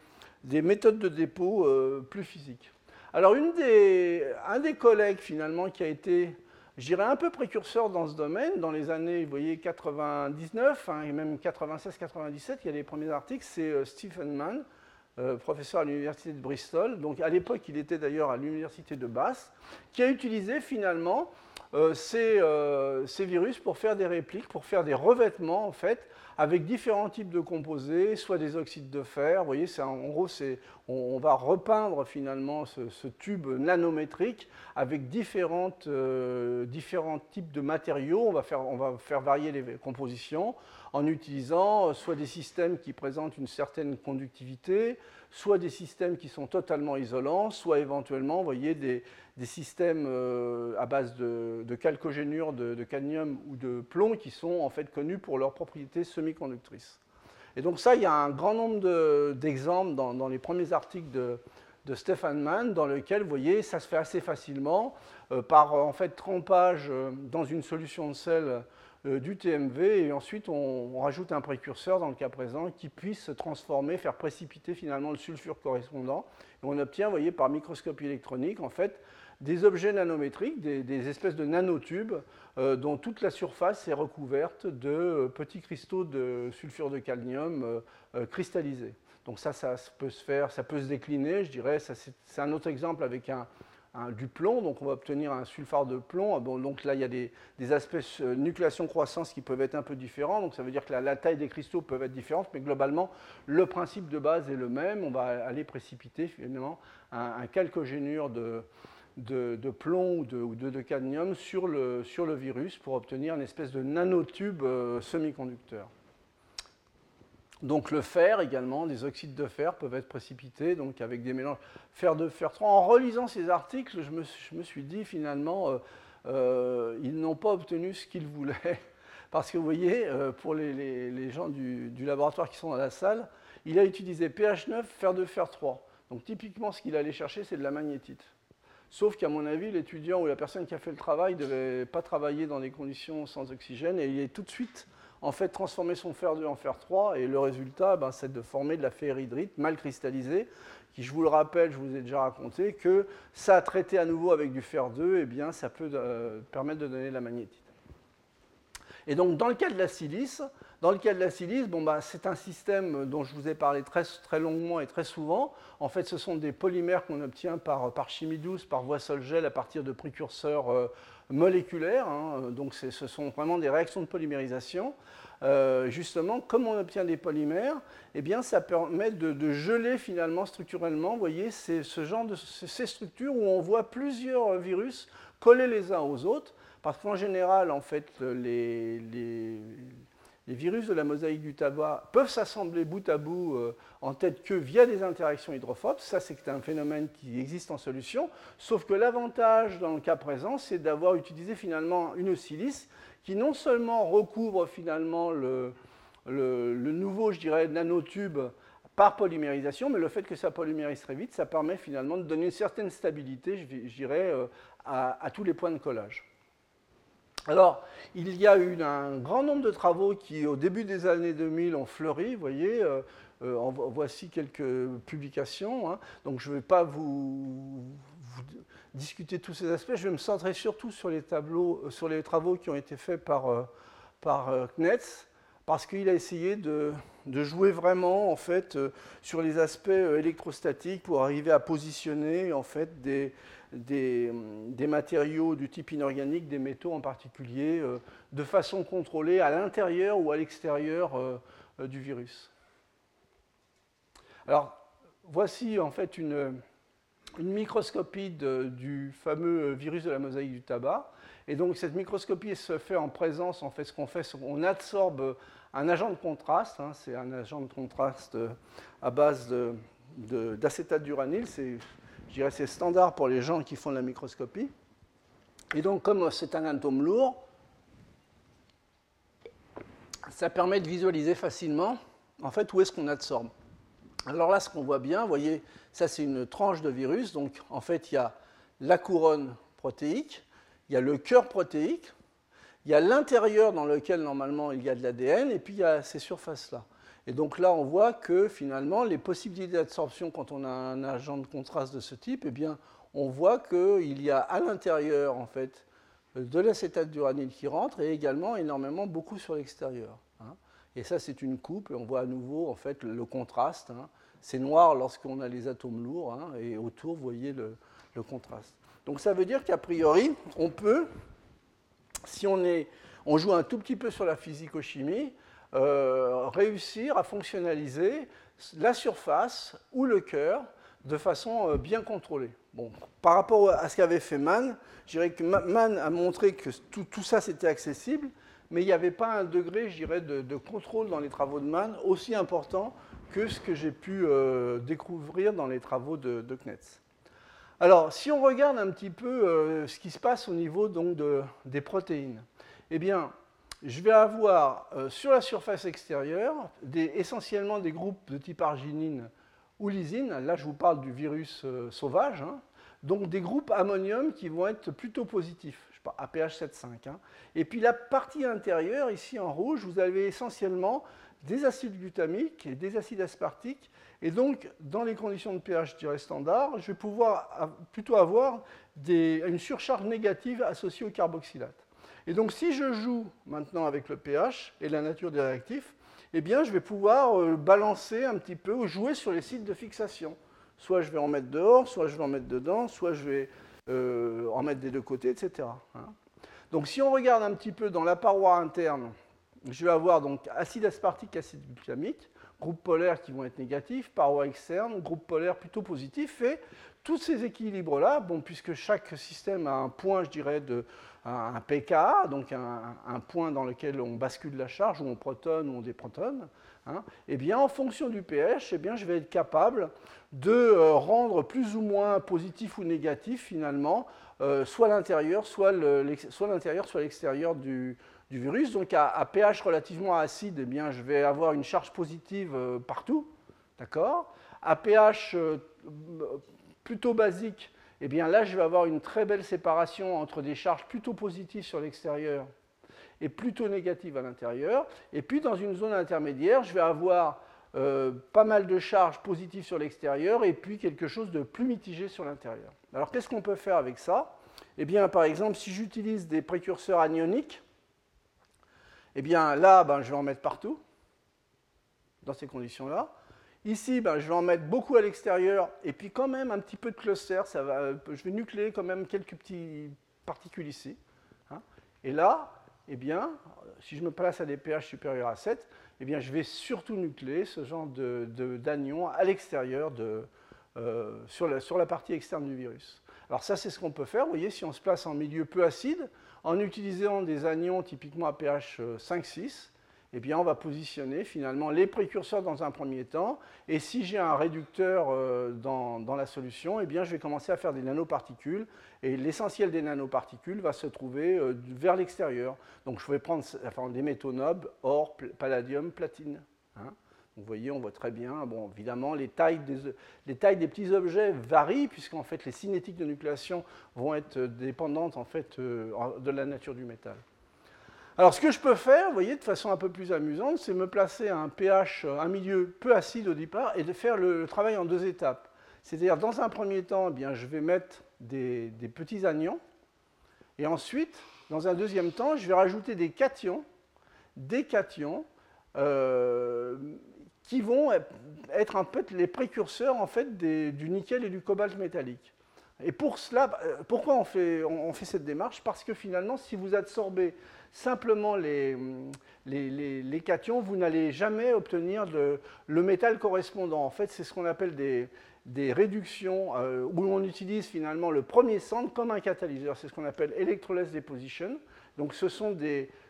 méthodes de dépôt euh, plus physiques. Alors un des collègues finalement qui a été, je dirais, un peu précurseur dans ce domaine, dans les années, vous voyez, 99 hein, et même 96-97, il y a les premiers articles, c'est euh, Stephen Mann, professeur à l'université de Bristol. Donc à l'époque, il était d'ailleurs à l'université de Bath, qui a utilisé finalement ces, virus pour faire des répliques, pour faire des revêtements en fait avec différents types de composés, soit des oxydes de fer. Vous voyez, en gros, on, va repeindre finalement ce, tube nanométrique avec différentes, euh, différents types de matériaux. On va, faire, on va faire varier les compositions en utilisant soit des systèmes qui présentent une certaine conductivité, soit des systèmes qui sont totalement isolants, soit éventuellement, vous voyez, des, systèmes euh, à base de, de chalcogénure, de, cadmium ou de plomb qui sont en fait connus pour leurs propriétés semi-conductrices. Et donc ça, il y a un grand nombre d'exemples dans, les premiers articles de, Stefan Mann, dans lesquels, vous voyez, ça se fait assez facilement euh, par en fait trempage euh, dans une solution de sel euh, du TMV et ensuite on, rajoute un précurseur dans le cas présent qui puisse transformer, faire précipiter finalement le sulfure correspondant. Et on obtient, vous voyez, par microscopie électronique, en fait, des objets nanométriques, des, espèces de nanotubes euh, dont toute la surface est recouverte de euh, petits cristaux de sulfure de cadmium cristallisés. Donc ça, ça peut se faire, ça peut se décliner, je dirais. C'est un autre exemple avec un, du plomb, donc on va obtenir un sulfare de plomb. Donc là, il y a des, aspects euh, nucléation-croissance qui peuvent être un peu différents, donc ça veut dire que la, taille des cristaux peut être différente, mais globalement, le principe de base est le même. On va aller précipiter finalement un, calcogénure de, de, plomb ou de, de, cadmium sur le, virus pour obtenir une espèce de nanotube euh, semi-conducteur. Donc le fer également, des oxydes de fer peuvent être précipités, donc avec des mélanges fer 2, fer 3. En relisant ces articles, je me, suis dit finalement, euh, euh, ils n'ont pas obtenu ce qu'ils voulaient. Parce que vous voyez, pour les, gens du, laboratoire qui sont dans la salle, il a utilisé pH 9, fer 2, fer 3. Donc typiquement, ce qu'il allait chercher, c'est de la magnétite. Sauf qu'à mon avis, l'étudiant ou la personne qui a fait le travail ne devait pas travailler dans des conditions sans oxygène et il est tout de suite en fait transformer son fer 2 en fer 3 et le résultat, ben, c'est de former de la ferrihydrite mal cristallisée qui, je vous le rappelle, je vous ai déjà raconté, que ça traité à nouveau avec du fer 2, et eh bien ça peut euh, permettre de donner de la magnétite. Et donc dans le cas de la silice, dans le cas de la silice, bon, bah, c'est un système dont je vous ai parlé très, très longuement et très souvent. En fait, ce sont des polymères qu'on obtient par, par, chimie douce, par voie sol-gel à partir de précurseurs euh, moléculaires. Hein. Donc ce sont vraiment des réactions de polymérisation. Euh, justement, comme on obtient des polymères, eh bien, ça permet de, geler finalement structurellement, vous voyez, c'est ce genre de ces structures où on voit plusieurs virus collés les uns aux autres, parce qu'en général, en fait, les, virus de la mosaïque du tabac peuvent s'assembler bout à bout euh, en tête queue via des interactions hydrophobes. Ça, c'est un phénomène qui existe en solution. Sauf que l'avantage dans le cas présent, c'est d'avoir utilisé finalement une silice qui non seulement recouvre finalement le, nouveau, je dirais, nanotube par polymérisation, mais le fait que ça polymérise très vite, ça permet finalement de donner une certaine stabilité, je dirais, euh, à, tous les points de collage. Alors, il y a eu un grand nombre de travaux qui, au début des années 2000, ont fleuri. Vous voyez, euh, euh, voici quelques publications. Hein. Donc, je ne vais pas vous, discuter tous ces aspects. Je vais me centrer surtout sur les, tableaux, euh, sur les travaux qui ont été faits par, CNETS, parce qu'il a essayé de, jouer vraiment en fait, sur les aspects électrostatiques pour arriver à positionner en fait, des, des, matériaux du type inorganique, des métaux en particulier, euh, de façon contrôlée à l'intérieur ou à l'extérieur du virus. Alors, voici en fait une, microscopie du fameux virus de la mosaïque du tabac. Et donc cette microscopie se fait en présence, en fait ce qu'on fait, qu'on absorbe un agent de contraste, hein, c'est un agent de contraste euh, à base d'acétate d'uranyle, c'est, je dirais c'est standard pour les gens qui font de la microscopie. Et donc comme c'est un atome lourd, ça permet de visualiser facilement en fait où est-ce qu'on absorbe. Alors là, ce qu'on voit bien, vous voyez, ça c'est une tranche de virus, donc en fait il y a la couronne protéique, il y a le cœur protéique, il y a l'intérieur dans lequel normalement il y a de l'ADN, et puis il y a ces surfaces-là. Et donc là, on voit que finalement, les possibilités d'absorption quand on a un agent de contraste de ce type, eh on voit qu'il y a à l'intérieur, en fait, de l'acétate d'uranyle qui rentre, et également énormément beaucoup sur l'extérieur. Hein. Et ça, c'est une coupe, et on voit à nouveau, en fait, le contraste. Hein. C'est noir lorsqu'on a les atomes lourds, hein, et autour, vous voyez le, contraste. Donc ça veut dire qu'a priori, on peut si on joue un tout petit peu sur la physico-chimie, euh, réussir à fonctionnaliser la surface ou le cœur de façon euh, bien contrôlée. Bon, par rapport à ce qu'avait fait Mann, je dirais que Mann a montré que tout, ça c'était accessible, mais il n'y avait pas un degré, je de, contrôle dans les travaux de Mann aussi important que ce que j'ai pu euh, découvrir dans les travaux de, de Knetz. Alors, si on regarde un petit peu ce qui se passe au niveau donc, des protéines, eh bien, je vais avoir euh, sur la surface extérieure essentiellement des groupes de type arginine ou lysine. Là, je vous parle du virus euh, sauvage. Hein. donc des groupes ammonium qui vont être plutôt positifs, je pas, APH 7,5. Hein. Et puis la partie intérieure, ici en rouge, vous avez essentiellement des acides glutamiques et des acides aspartiques et donc, dans les conditions de pH standard, je vais pouvoir plutôt avoir une surcharge négative associée au carboxylate. Et donc, si je joue maintenant avec le pH et la nature des réactifs, eh bien, je vais pouvoir euh, balancer un petit peu ou jouer sur les sites de fixation. Soit je vais en mettre dehors, soit je vais en mettre dedans, soit je vais euh, en mettre des deux côtés, etc. Hein. Donc, si on regarde un petit peu dans la paroi interne, je vais avoir donc acide aspartique, acide glutamique groupes polaires qui vont être négatifs, paroi externe, groupe polaire plutôt positif, et tous ces équilibres-là, bon, puisque chaque système a un point, je dirais, de, un pKa, donc un, point dans lequel on bascule la charge, où on protonne ou on déprotonne, hein, eh bien, en fonction du pH, eh bien, je vais être capable de euh, rendre plus ou moins positif ou négatif, finalement, euh, soit l'intérieur, soit l'intérieur, soit l'extérieur du, du virus. Donc à, pH relativement acide, eh bien, je vais avoir une charge positive euh, partout. D'accord? À pH euh, plutôt basique, eh bien, là, je vais avoir une très belle séparation entre des charges plutôt positives sur l'extérieur et plutôt négatives à l'intérieur. Et puis, dans une zone intermédiaire, je vais avoir euh, pas mal de charges positives sur l'extérieur et puis quelque chose de plus mitigé sur l'intérieur. Alors, qu'est-ce qu'on peut faire avec ça? Eh bien, par exemple, si j'utilise des précurseurs anioniques, eh bien là, ben, je vais en mettre partout, dans ces conditions-là. Ici, ben, je vais en mettre beaucoup à l'extérieur, et puis quand même un petit peu de cluster, ça va, je vais nucléer quand même quelques petites particules ici. Hein. Et là, eh bien, si je me place à des pH supérieurs à 7, eh bien, je vais surtout nucléer ce genre d'anion de, à l'extérieur, euh, sur, la, sur la partie externe du virus. Alors ça, c'est ce qu'on peut faire. Vous voyez, si on se place en milieu peu acide, en utilisant des anions typiquement à pH 5-6, euh, eh on va positionner finalement les précurseurs dans un premier temps. Et si j'ai un réducteur euh, dans, la solution, eh bien, je vais commencer à faire des nanoparticules. Et l'essentiel des nanoparticules va se trouver euh, vers l'extérieur. Donc, je vais prendre des métaux nobles, or, palladium, platine. Hein. Vous voyez, on voit très bien. Bon, évidemment, les tailles des, les tailles des petits objets varient, puisqu'en fait, les cinétiques de nucléation vont être dépendantes en fait, euh, de la nature du métal. Alors, ce que je peux faire, vous voyez, de façon un peu plus amusante, c'est me placer à un pH, un milieu peu acide au départ, et de faire le, travail en deux étapes. C'est-à-dire, dans un premier temps, eh bien, je vais mettre des, des petits anions, et ensuite, dans un deuxième temps, je vais rajouter des cations, des cations, qui vont être un peu les précurseurs en fait du nickel et du cobalt métallique. Et pour cela, pourquoi on fait, on fait cette démarche? Parce que finalement, si vous absorbez simplement les, cations, vous n'allez jamais obtenir le métal correspondant. En fait, c'est ce qu'on appelle des, réductions euh, où on utilise finalement le premier centre comme un catalyseur. C'est ce qu'on appelle electroless deposition. Donc ce sont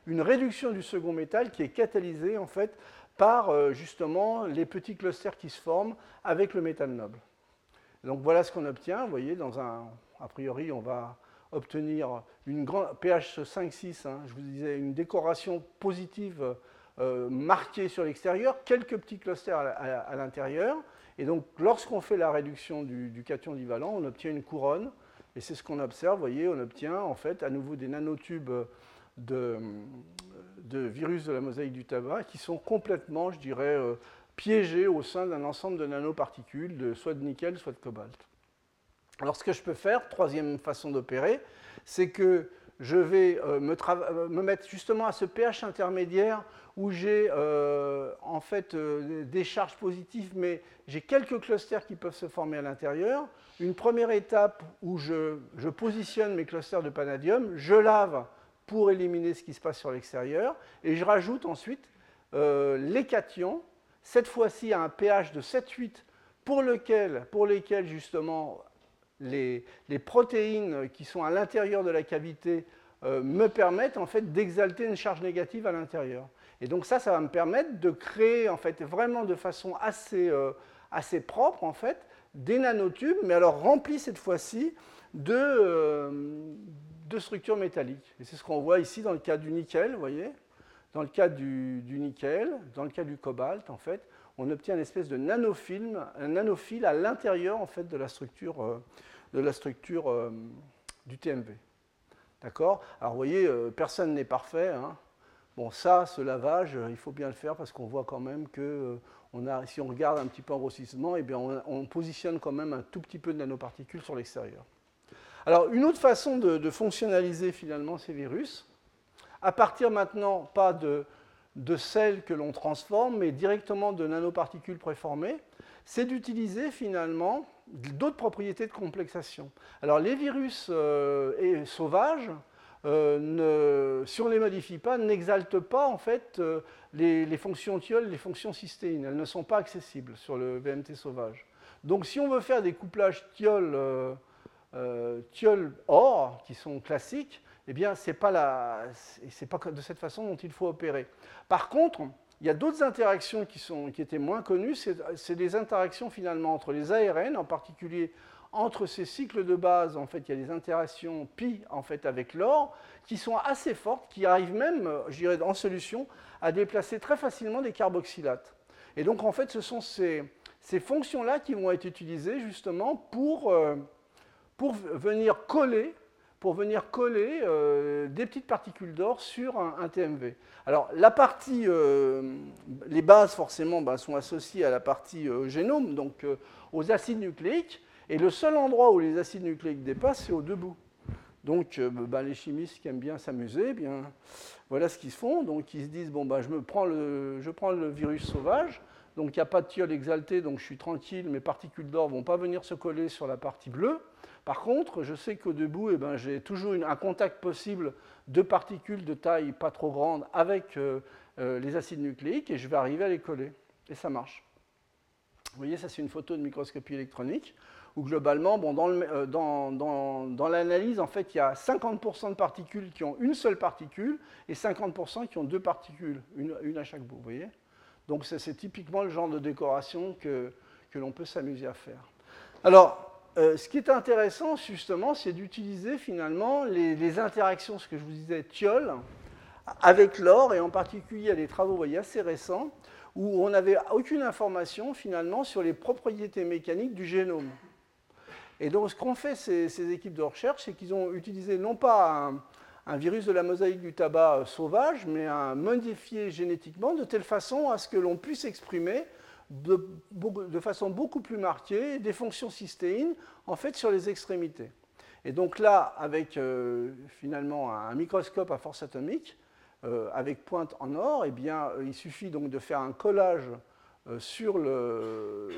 une réduction du second métal qui est catalysée en fait par euh, justement les petits clusters qui se forment avec le métal noble. Donc voilà ce qu'on obtient. Vous voyez, dans un, a priori, on va obtenir une grande pH 5-6, hein, je vous disais, une décoration positive euh, marquée sur l'extérieur, quelques petits clusters à, l'intérieur. Et donc, lorsqu'on fait la réduction du, cation divalent, on obtient une couronne. Et c'est ce qu'on observe, vous voyez, on obtient en fait à nouveau des nanotubes de, de virus de la mosaïque du tabac qui sont complètement, je dirais, euh, piégés au sein d'un ensemble de nanoparticules, de, soit de nickel, soit de cobalt. Alors ce que je peux faire, troisième façon d'opérer, c'est que je vais euh, euh, me, mettre justement à ce pH intermédiaire où j'ai en fait des charges positives, mais j'ai quelques clusters qui peuvent se former à l'intérieur. Une première étape où je, positionne mes clusters de palladium, je lave pour éliminer ce qui se passe sur l'extérieur, et je rajoute ensuite les cations, cette fois-ci à un pH de 7-8, pour, pour lesquels justement les, protéines qui sont à l'intérieur de la cavité euh, me permettent en fait d'exalter une charge négative à l'intérieur. Et donc ça, ça va me permettre de créer en fait vraiment de façon assez, euh, assez propre en fait des nanotubes, mais alors remplis cette fois-ci de, euh, de, structures métalliques. Et c'est ce qu'on voit ici dans le cas du nickel, vous voyez Dans le cas du, nickel, dans le cas du cobalt, en fait, on obtient une espèce de nanofilm, un nanofil à l'intérieur en fait de la structure structure euh, du TMV. D'accord? Alors vous voyez, euh, personne n'est parfait. Hein. Bon, ça, ce lavage, euh, il faut bien le faire parce qu'on voit quand même que on si on regarde un petit peu en grossissement, eh bien on, positionne quand même un tout petit peu de nanoparticules sur l'extérieur. Alors, une autre façon de, fonctionnaliser finalement ces virus, à partir maintenant pas de, celles que l'on transforme, mais directement de nanoparticules préformées, c'est d'utiliser finalement d'autres propriétés de complexation. Alors les virus euh, sauvages, euh, si on ne les modifie pas, n'exaltent pas en fait euh, les, fonctions thiol, les fonctions cystéines. Elles ne sont pas accessibles sur le VMT sauvage. Donc si on veut faire des couplages thiol, or, qui sont classiques, eh bien ce n'est pas, de cette façon dont il faut opérer. Par contre, il y a d'autres interactions qui, sont, qui, étaient moins connues, c'est des interactions finalement entre les ARN, en particulier entre ces cycles de base, en fait, il y a des interactions pi en fait avec l'or qui sont assez fortes, qui arrivent même, je en solution, à déplacer très facilement des carboxylates. Et donc, en fait, ce sont ces, ces fonctions-là qui vont être utilisées justement pour, euh, pour venir coller pour venir coller euh, des petites particules d'or sur un, TMV. Alors la partie, euh, les bases forcément bah, sont associées à la partie euh, génome, donc aux acides nucléiques, et le seul endroit où les acides nucléiques dépassent, c'est au debout. Donc bah, les chimistes qui aiment bien s'amuser, eh bien voilà ce qu'ils font. Donc ils se disent bon bah je me prends le, je prends le virus sauvage, donc il n'y a pas de thiol exalté, donc je suis tranquille, mes particules d'or ne vont pas venir se coller sur la partie bleue. Par contre, je sais qu'au debout, eh ben, j'ai toujours un contact possible de particules de taille pas trop grande avec euh, euh, les acides nucléiques et je vais arriver à les coller. Et ça marche. Vous voyez, ça c'est une photo de microscopie électronique où globalement, euh, dans, l'analyse, en fait, il y a 50% de particules qui ont une seule particule et 50% qui ont deux particules, une, à chaque bout. Donc c'est typiquement le genre de décoration que, que l'on peut s'amuser à faire. Alors, euh, ce qui est intéressant, justement, c'est d'utiliser finalement les, interactions, ce que je vous disais, thiol, avec l'or, et en particulier à des travaux voyez, assez récents, où on n'avait aucune information finalement sur les propriétés mécaniques du génome. Et donc ce qu'ont fait ces, équipes de recherche, c'est qu'ils ont utilisé non pas un, virus de la mosaïque du tabac euh, sauvage, mais un modifié génétiquement de telle façon à ce que l'on puisse exprimer de, façon beaucoup plus marquée des fonctions cystéines en fait sur les extrémités. Et donc là, avec euh, finalement un microscope à force atomique, avec pointe en or, eh bien, il suffit donc de faire un collage sur le,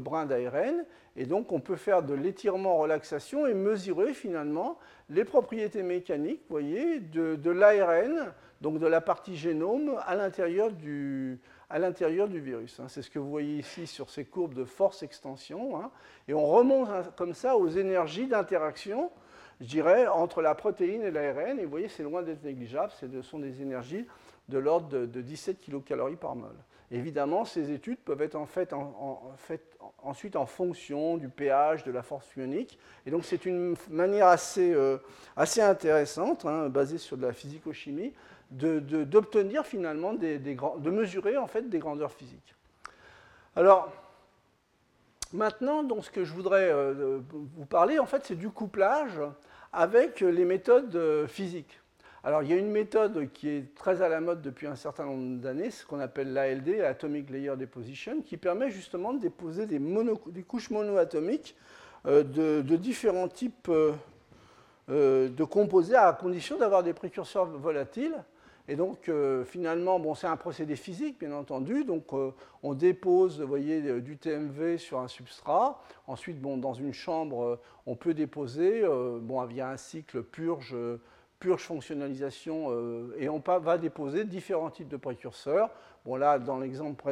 brin d'ARN, et donc on peut faire de l'étirement-relaxation et mesurer finalement les propriétés mécaniques, voyez, de l'ARN, donc de la partie génome à l'intérieur du, à l'intérieur du virus. Hein. C'est ce que vous voyez ici sur ces courbes de force-extension. Hein. Et on remonte comme ça aux énergies d'interaction, je dirais, entre la protéine et l'ARN. Et vous voyez, c'est loin d'être négligeable. Ce sont des énergies de l'ordre de, 17 kcal par mol. Évidemment, ces études peuvent être en en, ensuite en fonction du pH, de la force ionique. Et donc, c'est une manière assez, euh, intéressante, hein, basée sur de la physico-chimie, d'obtenir finalement des, de mesurer en fait des grandeurs physiques. Alors, maintenant, donc, ce que je voudrais euh, vous parler, en fait, c'est du couplage avec les méthodes euh, physiques. Alors, il y a une méthode qui est très à la mode depuis un certain nombre d'années, ce qu'on appelle l'ALD, Atomic Layer Deposition, qui permet justement de déposer des, des couches monoatomiques euh, de, différents types de composés à condition d'avoir des précurseurs volatiles et donc, euh, finalement, bon, c'est un procédé physique, bien entendu. Donc, euh, on dépose, voyez, euh, du TMV sur un substrat. Ensuite, bon, dans une chambre, on peut déposer, bon, via un cycle purge, purge fonctionnalisation, et on va déposer différents types de précurseurs. Bon, là, dans l'exemple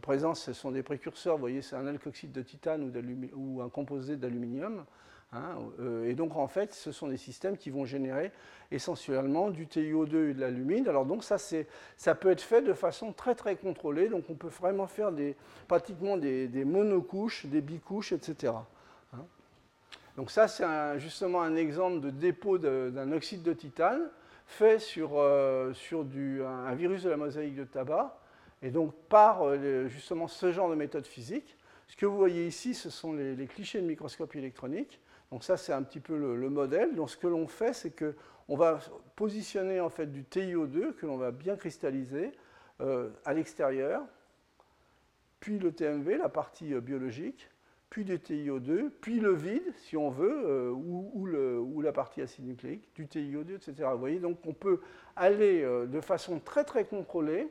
présent, ce sont des précurseurs. Vous voyez, c'est un alkoxyde de titane ou un composé d'aluminium. Hein, euh, et donc en fait, ce sont des systèmes qui vont générer essentiellement du TiO2 et de l'alumine. Alors donc ça, ça peut être fait de façon très très contrôlée. Donc on peut vraiment faire des, pratiquement des, monocouches, des bicouches, etc. Hein. Donc ça, c'est justement un exemple de dépôt d'un oxyde de titane fait sur, euh, sur du, un, virus de la mosaïque de tabac. Et donc par euh, justement ce genre de méthode physique. Ce que vous voyez ici, ce sont les, les clichés de microscopie électronique. Donc ça, c'est un petit peu le, modèle. Donc ce que l'on fait, c'est qu'on va positionner en fait du TiO2 que l'on va bien cristalliser euh, à l'extérieur, puis le TMV, la partie euh, biologique, puis du TiO2, puis le vide, si on veut, euh, ou, la partie acide nucléique, du TiO2, etc. Vous voyez, donc on peut aller de façon très très contrôlée,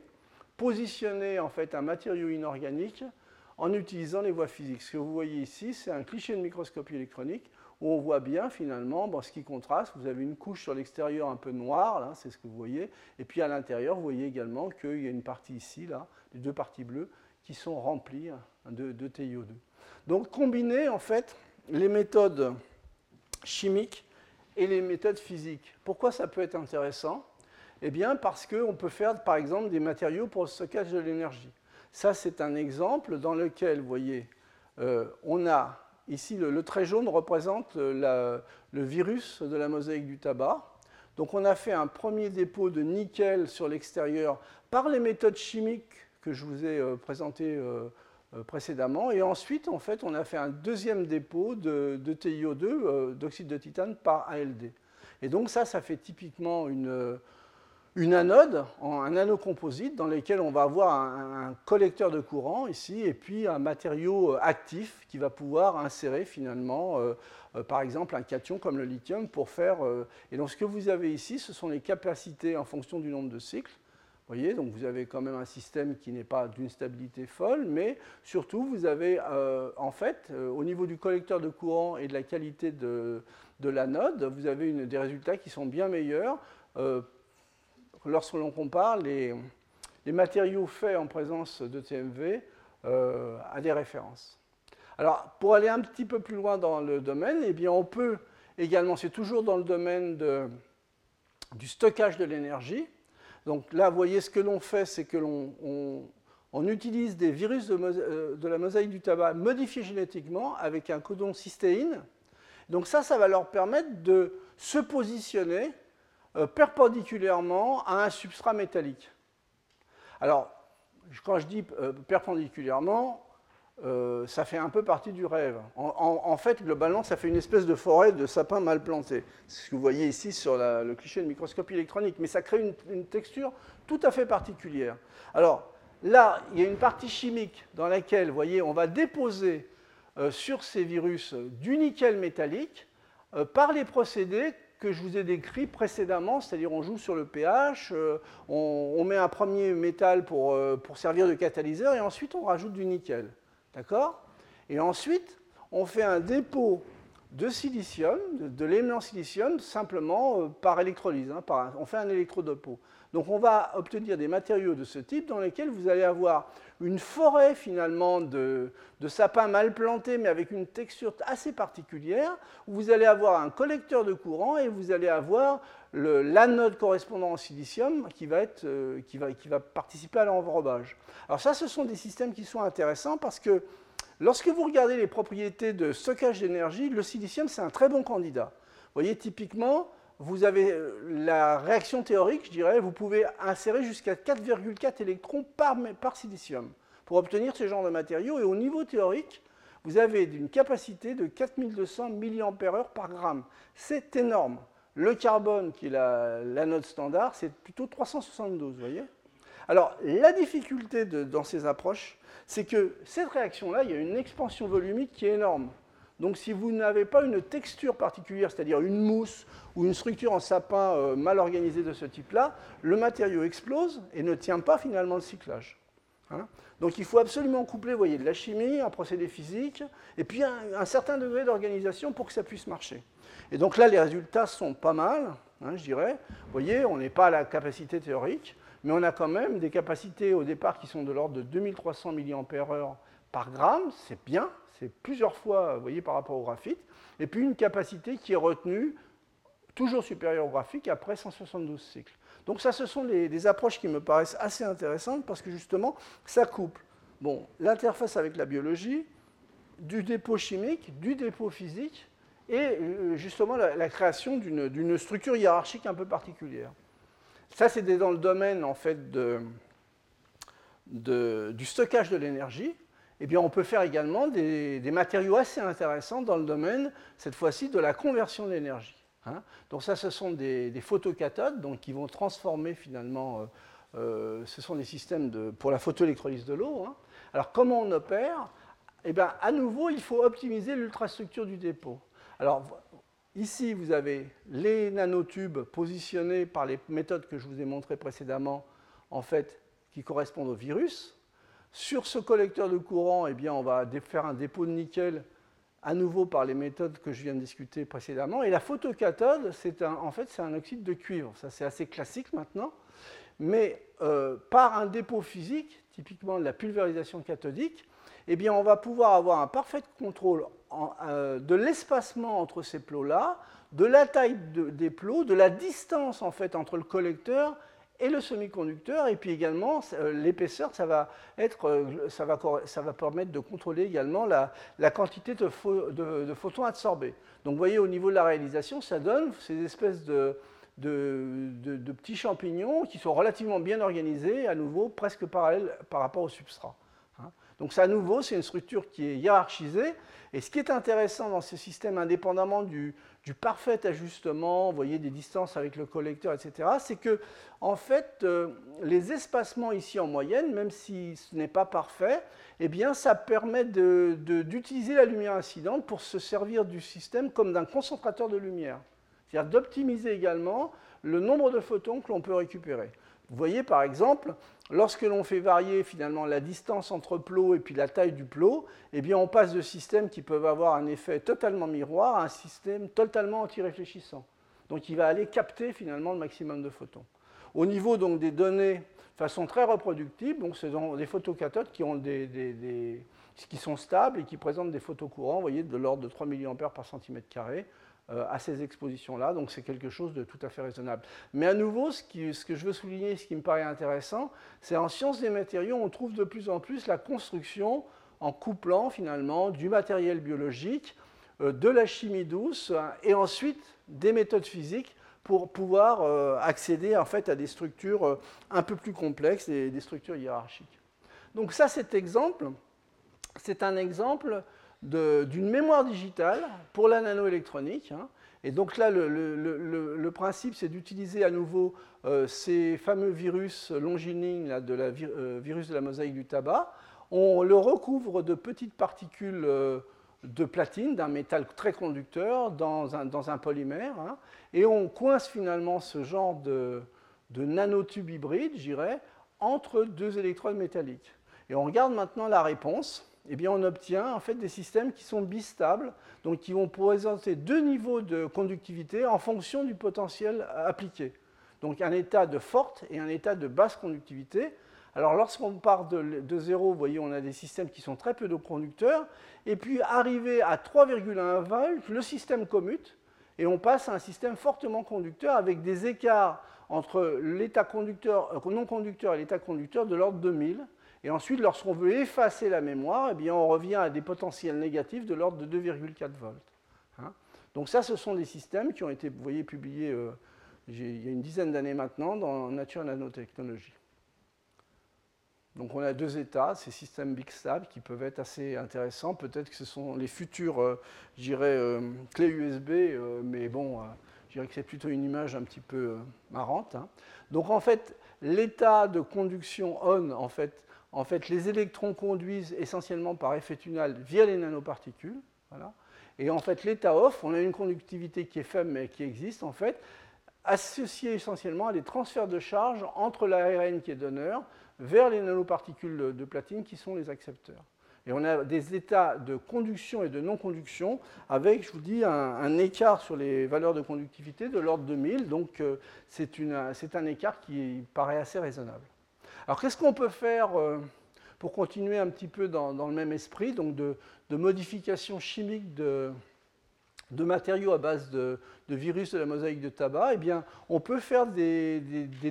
positionner en fait un matériau inorganique en utilisant les voies physiques. Ce que vous voyez ici, c'est un cliché de microscopie électronique où on voit bien finalement, ce qui contraste, vous avez une couche sur l'extérieur un peu noire, c'est ce que vous voyez, et puis à l'intérieur, vous voyez également qu'il y a une partie ici, là, les deux parties bleues, qui sont remplies hein, de, TiO2. Donc combiner en fait les méthodes chimiques et les méthodes physiques. Pourquoi ça peut être intéressant? Eh bien parce qu'on peut faire par exemple des matériaux pour le stockage de l'énergie. Ça c'est un exemple dans lequel, vous voyez, euh, on a Ici, le, trait jaune représente le virus de la mosaïque du tabac. Donc on a fait un premier dépôt de nickel sur l'extérieur par les méthodes chimiques que je vous ai euh, présentées euh, euh, précédemment. Et ensuite, en fait, on a fait un deuxième dépôt de TiO2, d'oxyde de titane, par ALD. Et donc ça, ça fait typiquement une, une anode, un nanocomposite dans lequel on va avoir un, collecteur de courant ici et puis un matériau euh, actif qui va pouvoir insérer finalement, euh, euh, par exemple, un cation comme le lithium pour faire. et donc ce que vous avez ici, ce sont les capacités en fonction du nombre de cycles. Vous voyez, donc vous avez quand même un système qui n'est pas d'une stabilité folle, mais surtout vous avez en fait, au niveau du collecteur de courant et de la qualité de, de l'anode, vous avez des résultats qui sont bien meilleurs lorsque l'on compare les, matériaux faits en présence de TMV euh, à des références. Alors, pour aller un petit peu plus loin dans le domaine, eh bien, on peut également, c'est toujours dans le domaine du stockage de l'énergie. Donc là, vous voyez, ce que l'on fait, c'est que l'on on, utilise des virus de, euh, de, la mosaïque du tabac modifiés génétiquement avec un codon cystéine. Donc ça, ça va leur permettre de se positionner perpendiculairement à un substrat métallique. Alors, quand je dis euh, perpendiculairement, euh, ça fait un peu partie du rêve. En, fait, globalement, ça fait une espèce de forêt de sapins mal plantés. C'est ce que vous voyez ici sur le cliché de microscopie électronique. Mais ça crée une, texture tout à fait particulière. Alors, là, il y a une partie chimique dans laquelle, vous voyez, on va déposer sur ces virus du nickel métallique par les procédés que je vous ai décrit précédemment, c'est-à-dire on joue sur le pH, euh, on, met un premier métal pour, euh, pour, servir de catalyseur et ensuite on rajoute du nickel. D'accord? Et ensuite, on fait un dépôt de silicium, de, l'élément silicium, simplement euh, par électrolyse. Hein, on fait un électrodepôt. Donc on va obtenir des matériaux de ce type dans lesquels vous allez avoir une forêt finalement de, sapins mal plantés mais avec une texture assez particulière, où vous allez avoir un collecteur de courant et vous allez avoir l'anode correspondant au silicium qui va, euh, qui, va, qui va participer à l'enrobage. Alors ça, ce sont des systèmes qui sont intéressants parce que lorsque vous regardez les propriétés de stockage d'énergie, le silicium, c'est un très bon candidat. Vous voyez, typiquement, vous avez euh, la réaction théorique, je dirais, vous pouvez insérer jusqu'à 4,4 électrons par, silicium pour obtenir ce genre de matériaux. Et au niveau théorique, vous avez une capacité de 4200 mAh par gramme. C'est énorme. Le carbone, qui est l'anode standard, c'est plutôt 372, vous voyez Alors, la difficulté dans ces approches, c'est que cette réaction-là, il y a une expansion volumique qui est énorme. Donc si vous n'avez pas une texture particulière, c'est-à-dire une mousse ou une structure en sapin euh, mal organisée de ce type-là, le matériau explose et ne tient pas finalement le cyclage. Hein. Donc il faut absolument coupler, voyez, de la chimie, un procédé physique, et puis un, certain degré d'organisation pour que ça puisse marcher. Et donc là, les résultats sont pas mal, hein, je dirais. Vous voyez, on n'est pas à la capacité théorique, mais on a quand même des capacités au départ qui sont de l'ordre de 2300 mAh par gramme, c'est bien, c'est plusieurs fois, voyez, par rapport au graphite, et puis une capacité qui est retenue toujours supérieure au graphique après 172 cycles. Donc ça, ce sont des approches qui me paraissent assez intéressantes parce que justement, ça couple bon, l'interface avec la biologie, du dépôt chimique, du dépôt physique, et euh, justement la, création d'une structure hiérarchique un peu particulière. Ça, c'est dans le domaine en fait de, du stockage de l'énergie eh on peut faire également des, matériaux assez intéressants dans le domaine, cette fois-ci, de la conversion d'énergie. Hein. Donc ça, ce sont des, photocathodes qui vont transformer finalement, euh, euh, ce sont des systèmes pour la photoélectrolyse de l'eau. Hein. Alors comment on opère? Eh bien, à nouveau, il faut optimiser l'ultrastructure du dépôt. Alors ici, vous avez les nanotubes positionnés par les méthodes que je vous ai montrées précédemment, en fait, qui correspondent au virus. Sur ce collecteur de courant, eh bien, on va faire un dépôt de nickel à nouveau par les méthodes que je viens de discuter précédemment. Et la photocathode, c'est en fait, un oxyde de cuivre. Ça, c'est assez classique maintenant. Mais euh, par un dépôt physique, typiquement de la pulvérisation cathodique, eh bien, on va pouvoir avoir un parfait contrôle euh, de l'espacement entre ces plots-là, de la taille des plots, de la distance en fait entre le collecteur et le semi-conducteur, et puis également euh, l'épaisseur, ça va, euh, ça, va, permettre de contrôler également la, la quantité de, de, photons absorbés. Donc vous voyez, au niveau de la réalisation, ça donne ces espèces de, de, petits champignons qui sont relativement bien organisés, à nouveau presque parallèles par rapport au substrat. Hein. Donc ça, à nouveau, c'est une structure qui est hiérarchisée, et ce qui est intéressant dans ce système, indépendamment du, du parfait ajustement, vous voyez, des distances avec le collecteur, etc., c'est que, en fait, euh, les espacements ici en moyenne, même si ce n'est pas parfait, eh bien, ça permet d'utiliser la lumière incidente pour se servir du système comme d'un concentrateur de lumière. C'est-à-dire d'optimiser également le nombre de photons que l'on peut récupérer. Vous voyez, par exemple, Lorsque l'on fait varier finalement la distance entre plots et puis la taille du plot, eh on passe de systèmes qui peuvent avoir un effet totalement miroir à un système totalement anti-réfléchissant. Donc il va aller capter finalement le maximum de photons. Au niveau des données de façon très reproductive, donc ce sont des photocathodes qui, qui sont stables et qui présentent des photocourants, voyez, de l'ordre de 3 mA par centimètre carré. Euh, à ces expositions-là. Donc c'est quelque chose de tout à fait raisonnable. Mais à nouveau, ce, que je veux souligner, ce qui me paraît intéressant, c'est en sciences des matériaux, on trouve de plus en plus la construction en couplant finalement du matériel biologique, euh, de la chimie douce hein, et ensuite des méthodes physiques pour pouvoir euh, accéder en fait à des structures un peu plus complexes et des structures hiérarchiques. Donc ça, cet exemple, c'est un exemple d'une mémoire digitale pour la nanoélectronique. Hein. Et donc là, le, principe, c'est d'utiliser à nouveau euh, ces fameux virus longilignes de la euh, virus de la mosaïque du tabac. On le recouvre de petites particules euh, de platine, d'un métal très conducteur, dans un, dans un polymère. Hein. et on coince finalement ce genre de, de nanotube hybride, j'irais, entre deux électrodes métalliques. Et on regarde maintenant la réponse. Eh bien, on obtient en fait des systèmes qui sont bistables, donc qui vont présenter deux niveaux de conductivité en fonction du potentiel appliqué. Donc un état de forte et un état de basse conductivité. Alors lorsqu'on part de, de, zéro, vous voyez, on a des systèmes qui sont très peu de conducteurs. Et puis arrivé à 3,1 volts, le système commute et on passe à un système fortement conducteur avec des écarts entre l'état conducteur, euh, non conducteur et l'état conducteur de l'ordre de 1000. Et ensuite, lorsqu'on veut effacer la mémoire, eh bien, on revient à des potentiels négatifs de l'ordre de 2,4 volts. Hein. Donc ça, ce sont des systèmes qui ont été, vous voyez, publiés euh, il y a une dizaine d'années maintenant dans Nature Nanotechnologie. Donc on a deux états, ces systèmes big stable qui peuvent être assez intéressants. Peut-être que ce sont les futurs, euh, euh clés USB, mais bon, je dirais que c'est plutôt une image un petit peu marrante. Hein. Donc en fait, l'état de conduction on, en fait, en fait, les électrons conduisent essentiellement par effet tunnel via les nanoparticules. Voilà. Et en fait, l'état off, on a une conductivité qui est faible mais qui existe en fait, associée essentiellement à des transferts de charge entre l'ARN qui est donneur vers les nanoparticules de platine qui sont les accepteurs. Et on a des états de conduction et de non-conduction avec, je vous dis, un, écart sur les valeurs de conductivité de l'ordre de 1000. Donc euh, c'est un écart qui paraît assez raisonnable. Alors qu'est-ce qu'on peut faire euh, pour continuer un petit peu dans, le même esprit, donc de, modification chimique de, matériaux à base de, virus de la mosaïque de tabac, eh bien, on peut faire des,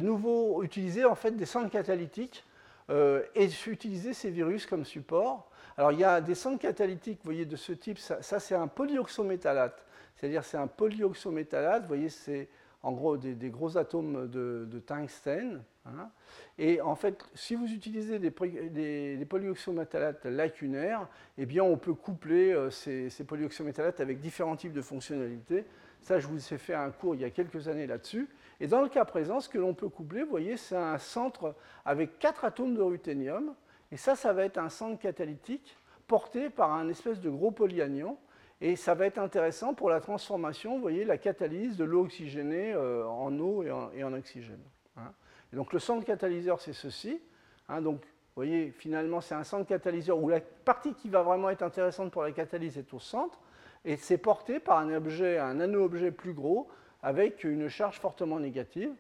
nouveaux, utiliser en fait des centres catalytiques euh, et utiliser ces virus comme support. Alors il y a des centres catalytiques, vous voyez, de ce type. Ça, c'est un polyoxométallate. C'est-à-dire c'est un polyoxométallate, vous voyez, c'est en gros des, gros atomes de, tungstène. Hein. Et en fait, si vous utilisez des, des, lacunaires, eh bien on peut coupler euh, ces, ces avec différents types de fonctionnalités. Ça, je vous ai fait un cours il y a quelques années là-dessus. Et dans le cas présent, ce que l'on peut coupler, vous voyez, c'est un centre avec quatre atomes de ruthénium. Et ça, ça va être un centre catalytique porté par un espèce de gros polyanion. Et ça va être intéressant pour la transformation, vous voyez, la catalyse de l'eau oxygénée euh, en eau et en, oxygène. Hein. Donc le centre catalyseur, c'est ceci. Hein. donc, vous voyez, finalement, c'est un centre catalyseur où la partie qui va vraiment être intéressante pour la catalyse est au centre. Et c'est porté par un objet, un nano-objet plus gros, avec une charge fortement négative.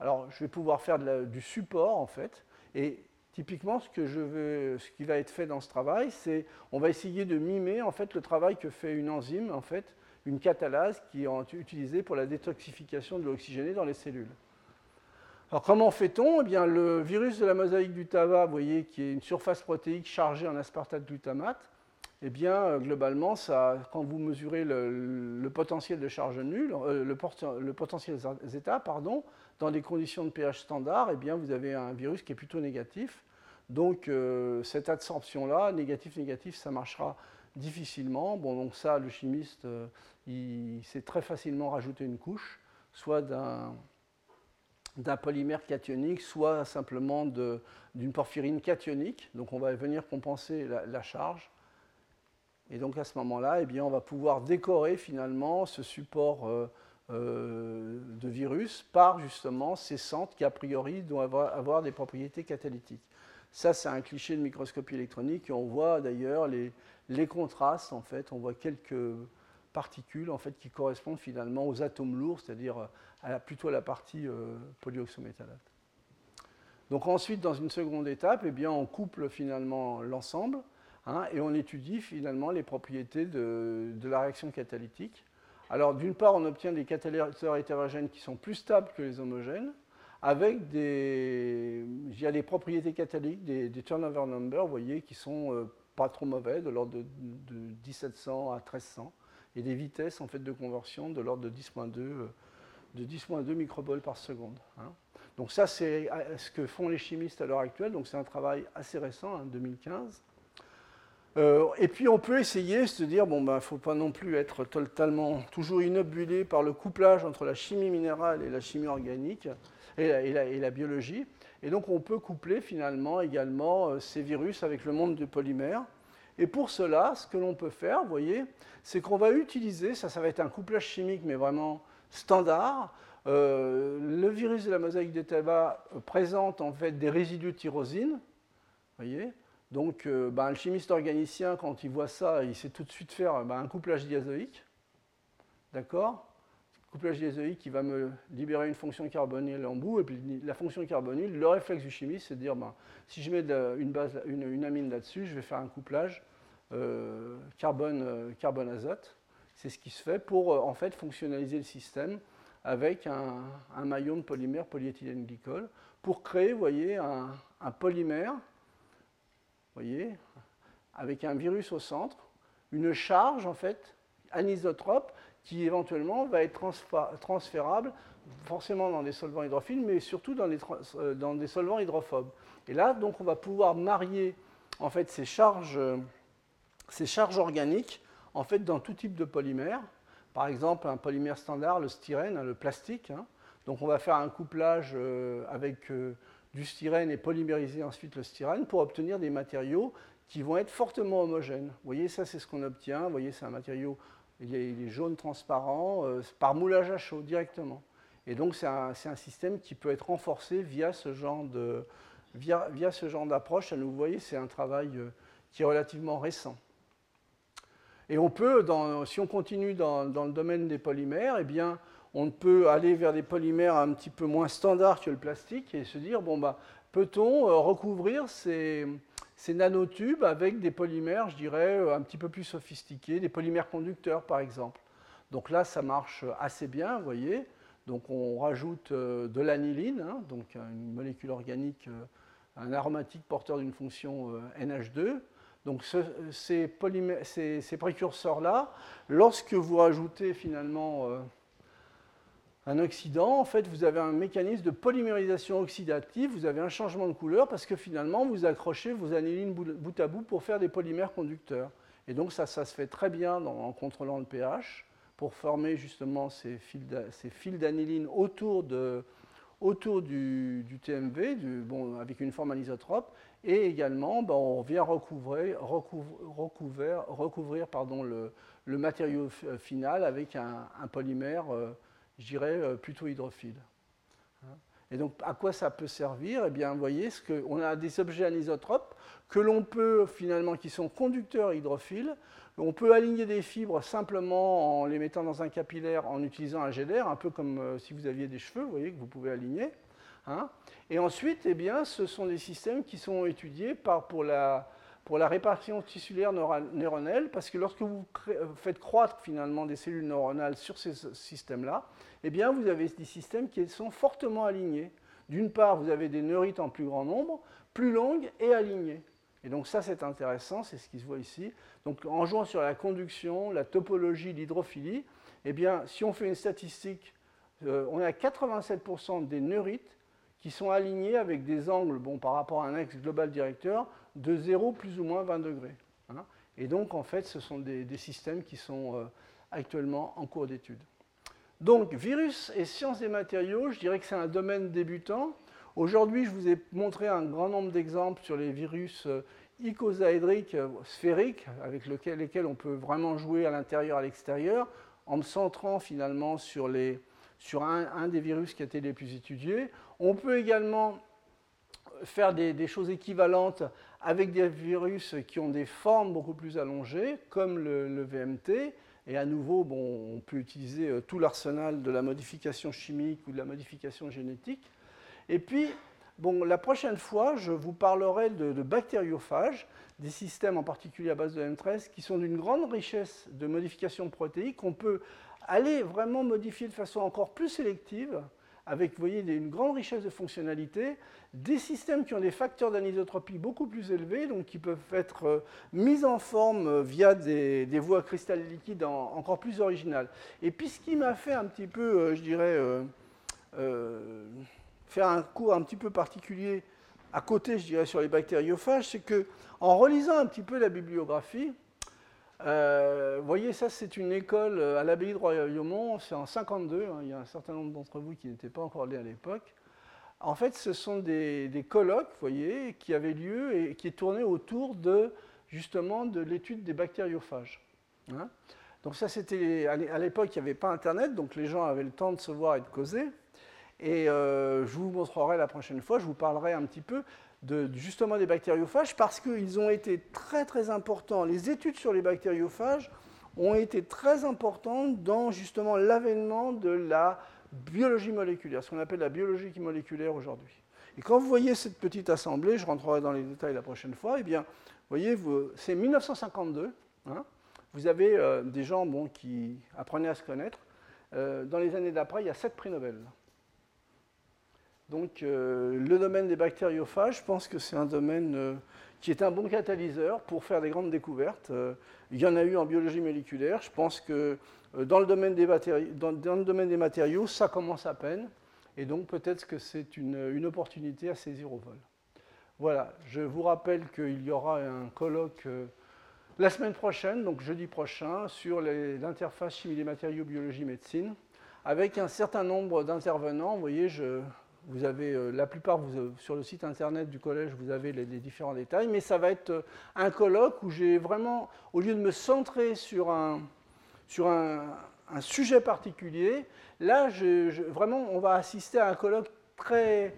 Alors, je vais pouvoir faire du support, en fait. Et Typiquement, ce, que je ce qui va être fait dans ce travail, c'est on va essayer de mimer en fait, le travail que fait une enzyme, en fait, une catalase qui est utilisée pour la détoxification de l'oxygéné dans les cellules. Alors comment fait-on? Eh bien, Le virus de la mosaïque du tabac, vous voyez, qui est une surface protéique chargée en aspartate glutamate, eh bien, euh, globalement, ça, quand vous mesurez le, potentiel de charge nulle, euh, le, le, potentiel zeta, pardon, dans des conditions de pH standard, eh bien, vous avez un virus qui est plutôt négatif. Donc euh, cette adsorption-là, négatif-négatif, ça marchera difficilement. Bon, donc ça, le chimiste, euh, il sait très facilement rajouter une couche, soit d'un polymère cationique, soit simplement d'une porphyrine cationique. Donc on va venir compenser la, charge. Et donc à ce moment-là, eh on va pouvoir décorer finalement ce support euh, de virus par justement ces centres qui a priori doivent avoir des propriétés catalytiques. Ça, c'est un cliché de microscopie électronique et on voit d'ailleurs les, contrastes, en fait, on voit quelques particules en fait, qui correspondent finalement aux atomes lourds, c'est-à-dire plutôt à la partie euh, polyoxométallate. Donc ensuite, dans une seconde étape, eh bien, on couple finalement l'ensemble hein, et on étudie finalement les propriétés de, de la réaction catalytique. Alors d'une part, on obtient des catalyseurs hétérogènes qui sont plus stables que les homogènes, avec des, y a des propriétés des, turnover numbers, vous voyez, qui sont euh, pas trop mauvais, de l'ordre de, 1700 à 1300, et des vitesses en fait de conversion de l'ordre de 10.2 euh, de 10.2 microboles par seconde. Hein. Donc ça, c'est euh, ce que font les chimistes à l'heure actuelle. Donc c'est un travail assez récent, hein, 2015. et puis on peut essayer de se dire, bon, il ben, ne faut pas non plus être totalement toujours inobulé par le couplage entre la chimie minérale et la chimie organique et la, biologie. Et donc on peut coupler finalement également euh, ces virus avec le monde du polymère. Et pour cela, ce que l'on peut faire, vous voyez, c'est qu'on va utiliser, ça, ça va être un couplage chimique, mais vraiment standard. Euh, le virus de la mosaïque de tabac présente en fait des résidus de tyrosine, voyez. Donc, euh, ben, le chimiste organicien, quand il voit ça, il sait tout de suite faire ben, un couplage diazoïque. D'accord? Couplage diazoïque qui va me libérer une fonction carbonyle en bout. Et puis la fonction carbonyle, le réflexe du chimiste, c'est de dire ben, si je mets une, base, une, amine là-dessus, je vais faire un couplage euh, carbone, carbone azote. C'est ce qui se fait pour en fait fonctionnaliser le système avec un, maillon de polymère polyéthylène glycol pour créer, vous voyez, un, polymère, voyez, avec un virus au centre, une charge en fait anisotrope qui éventuellement va être transférable forcément dans des solvants hydrophiles, mais surtout dans, euh, dans, des solvants hydrophobes. Et là, donc, on va pouvoir marier en fait ces charges, ces charges organiques en fait dans tout type de polymère par exemple, un polymère standard, le styrène, hein, le plastique. Hein. Donc on va faire un couplage euh, avec euh, du styrène et polymériser ensuite le styrène pour obtenir des matériaux qui vont être fortement homogènes. Vous voyez, ça c'est ce qu'on obtient. Vous voyez, c'est un matériau, il est, jaune transparent, euh, par moulage à chaud directement. Et donc c'est un, système qui peut être renforcé via ce genre de, via, via ce genre d'approche. Vous voyez, c'est un travail qui est relativement récent. Et on peut, si on continue dans, le domaine des polymères, eh bien, on peut aller vers des polymères un petit peu moins standards que le plastique et se dire, bon, bah, peut-on euh, recouvrir ces, nanotubes avec des polymères, je dirais, euh, un petit peu plus sophistiqués, des polymères conducteurs, par exemple. Donc là, ça marche assez bien, vous voyez. Donc on rajoute euh, de l'aniline, hein, donc une molécule organique, un aromatique porteur d'une fonction NH2. Donc ces, précurseurs-là, lorsque vous rajoutez finalement euh, un oxydant, en fait, vous avez un mécanisme de polymérisation oxydative, vous avez un changement de couleur parce que finalement, vous accrochez vos anilines bout à bout pour faire des polymères conducteurs. Et donc ça, ça se fait très bien en contrôlant le pH pour former justement ces fils d'aniline autour de, autour du, TMV, bon, avec une forme anisotrope, et également ben, on vient recouvrir, recouvrir, recouvrir pardon, le, matériau final avec un, polymère, euh, je dirais, euh, plutôt hydrophile. Hein. Et donc, à quoi ça peut servir? Eh bien, vous voyez, on a des objets anisotropes que l'on peut finalement, qui sont conducteurs hydrophiles, on peut aligner des fibres simplement en les mettant dans un capillaire en utilisant un GDR, un peu comme euh, si vous aviez des cheveux, vous voyez, que vous pouvez aligner. Hein. Et ensuite, eh bien, ce sont des systèmes qui sont étudiés pour, la, pour la répartition tissulaire neuronale, parce que lorsque vous euh, faites croître finalement des cellules neuronales sur ces systèmes-là, eh bien, vous avez des systèmes qui sont fortement alignés. D'une part, vous avez des neurites en plus grand nombre, plus longues et alignées. Et donc ça, c'est intéressant, c'est ce qui se voit ici. Donc en jouant sur la conduction, la topologie, l'hydrophilie, eh bien, si on fait une statistique, euh, on a 87% des neurites qui sont alignés avec des angles, bon, par rapport à un axe global directeur, de 0 plus ou moins 20 degrés. Hein. Et donc, en fait, ce sont des, systèmes qui sont euh, actuellement en cours d'étude. Donc, virus et sciences des matériaux, je dirais que c'est un domaine débutant. Aujourd'hui, je vous ai montré un grand nombre d'exemples sur les virus euh, icosaédriques euh, sphériques, avec lesquels on peut vraiment jouer à l'intérieur à l'extérieur, en me centrant finalement sur, un, des virus qui a été les plus étudiés. On peut également faire des, choses équivalentes avec des virus qui ont des formes beaucoup plus allongées, comme le, VMT. Et à nouveau, on peut utiliser euh, tout l'arsenal de la modification chimique ou de la modification génétique. Et puis, bon, la prochaine fois, je vous parlerai de, bactériophages, des systèmes en particulier à base de M13 qui sont d'une grande richesse de modification protéique. On peut aller vraiment modifier de façon encore plus sélective avec, une grande richesse de fonctionnalités, des systèmes qui ont des facteurs d'anisotropie beaucoup plus élevés, donc qui peuvent être euh, mis en forme euh, via des, voies cristal liquides encore plus originales. Et puis ce qui m'a fait un petit peu, euh, je dirais, faire un cours un petit peu particulier à côté, je dirais, sur les bactériophages, c'est que en relisant un petit peu la bibliographie, vous voyez, ça c'est une école à l'abbaye de Royaumont, c'est en 52, hein, il y a un certain nombre d'entre vous qui n'étaient pas encore allés à l'époque. En fait, ce sont des, colloques, vous voyez, qui avaient lieu et qui tournaient autour de justement de l'étude des bactériophages. Hein. donc ça, c'était à l'époque, il n'y avait pas Internet, donc les gens avaient le temps de se voir et de causer. Et euh, je vous montrerai la prochaine fois, je vous parlerai un petit peu justement des bactériophages parce qu'ils ont été très très importants. Les études sur les bactériophages ont été très importantes dans justement l'avènement de la biologie moléculaire, ce qu'on appelle la biologie moléculaire aujourd'hui. Et quand vous voyez cette petite assemblée, je rentrerai dans les détails la prochaine fois, eh bien, voyez, c'est 1952. Hein. vous avez euh, des gens qui apprenaient à se connaître. Euh, dans les années d'après, il y a sept prix Nobel. Donc, euh, le domaine des bactériophages, je pense que c'est un domaine qui est un bon catalyseur pour faire des grandes découvertes. il y en a eu en biologie moléculaire. Je pense que dans le domaine des, matériaux, ça commence à peine. Et donc peut-être que c'est une, opportunité à saisir au vol. Voilà, je vous rappelle qu'il y aura un colloque euh, la semaine prochaine, donc jeudi prochain, sur l'interface chimie des matériaux, biologie, médecine, avec un certain nombre d'intervenants. Vous voyez, je, vous avez euh, la plupart, vous, sur le site internet du collège, vous avez les, différents détails, mais ça va être euh, un colloque où j'ai vraiment, au lieu de me centrer sur un, sur un, sujet particulier. Là, vraiment, on va assister à un colloque très,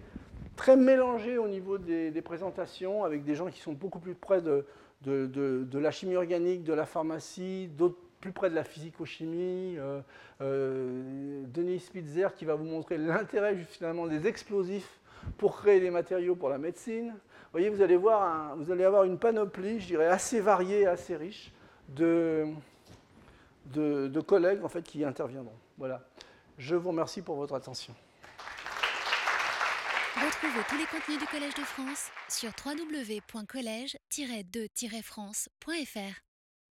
très mélangé au niveau des, présentations, avec des gens qui sont beaucoup plus près de, de, la chimie organique, de la pharmacie, d'autres plus près de la physico-chimie. Euh, euh, Denis Spitzer qui va vous montrer l'intérêt finalement des explosifs pour créer des matériaux pour la médecine. Vous voyez, vous allez, voir vous allez avoir une panoplie, je dirais, assez variée, assez riche de, de, collègues en fait, qui interviendront. Voilà. Je vous remercie pour votre attention. Retrouvez tous les contenus du Collège de France sur www.colège-2-france.fr.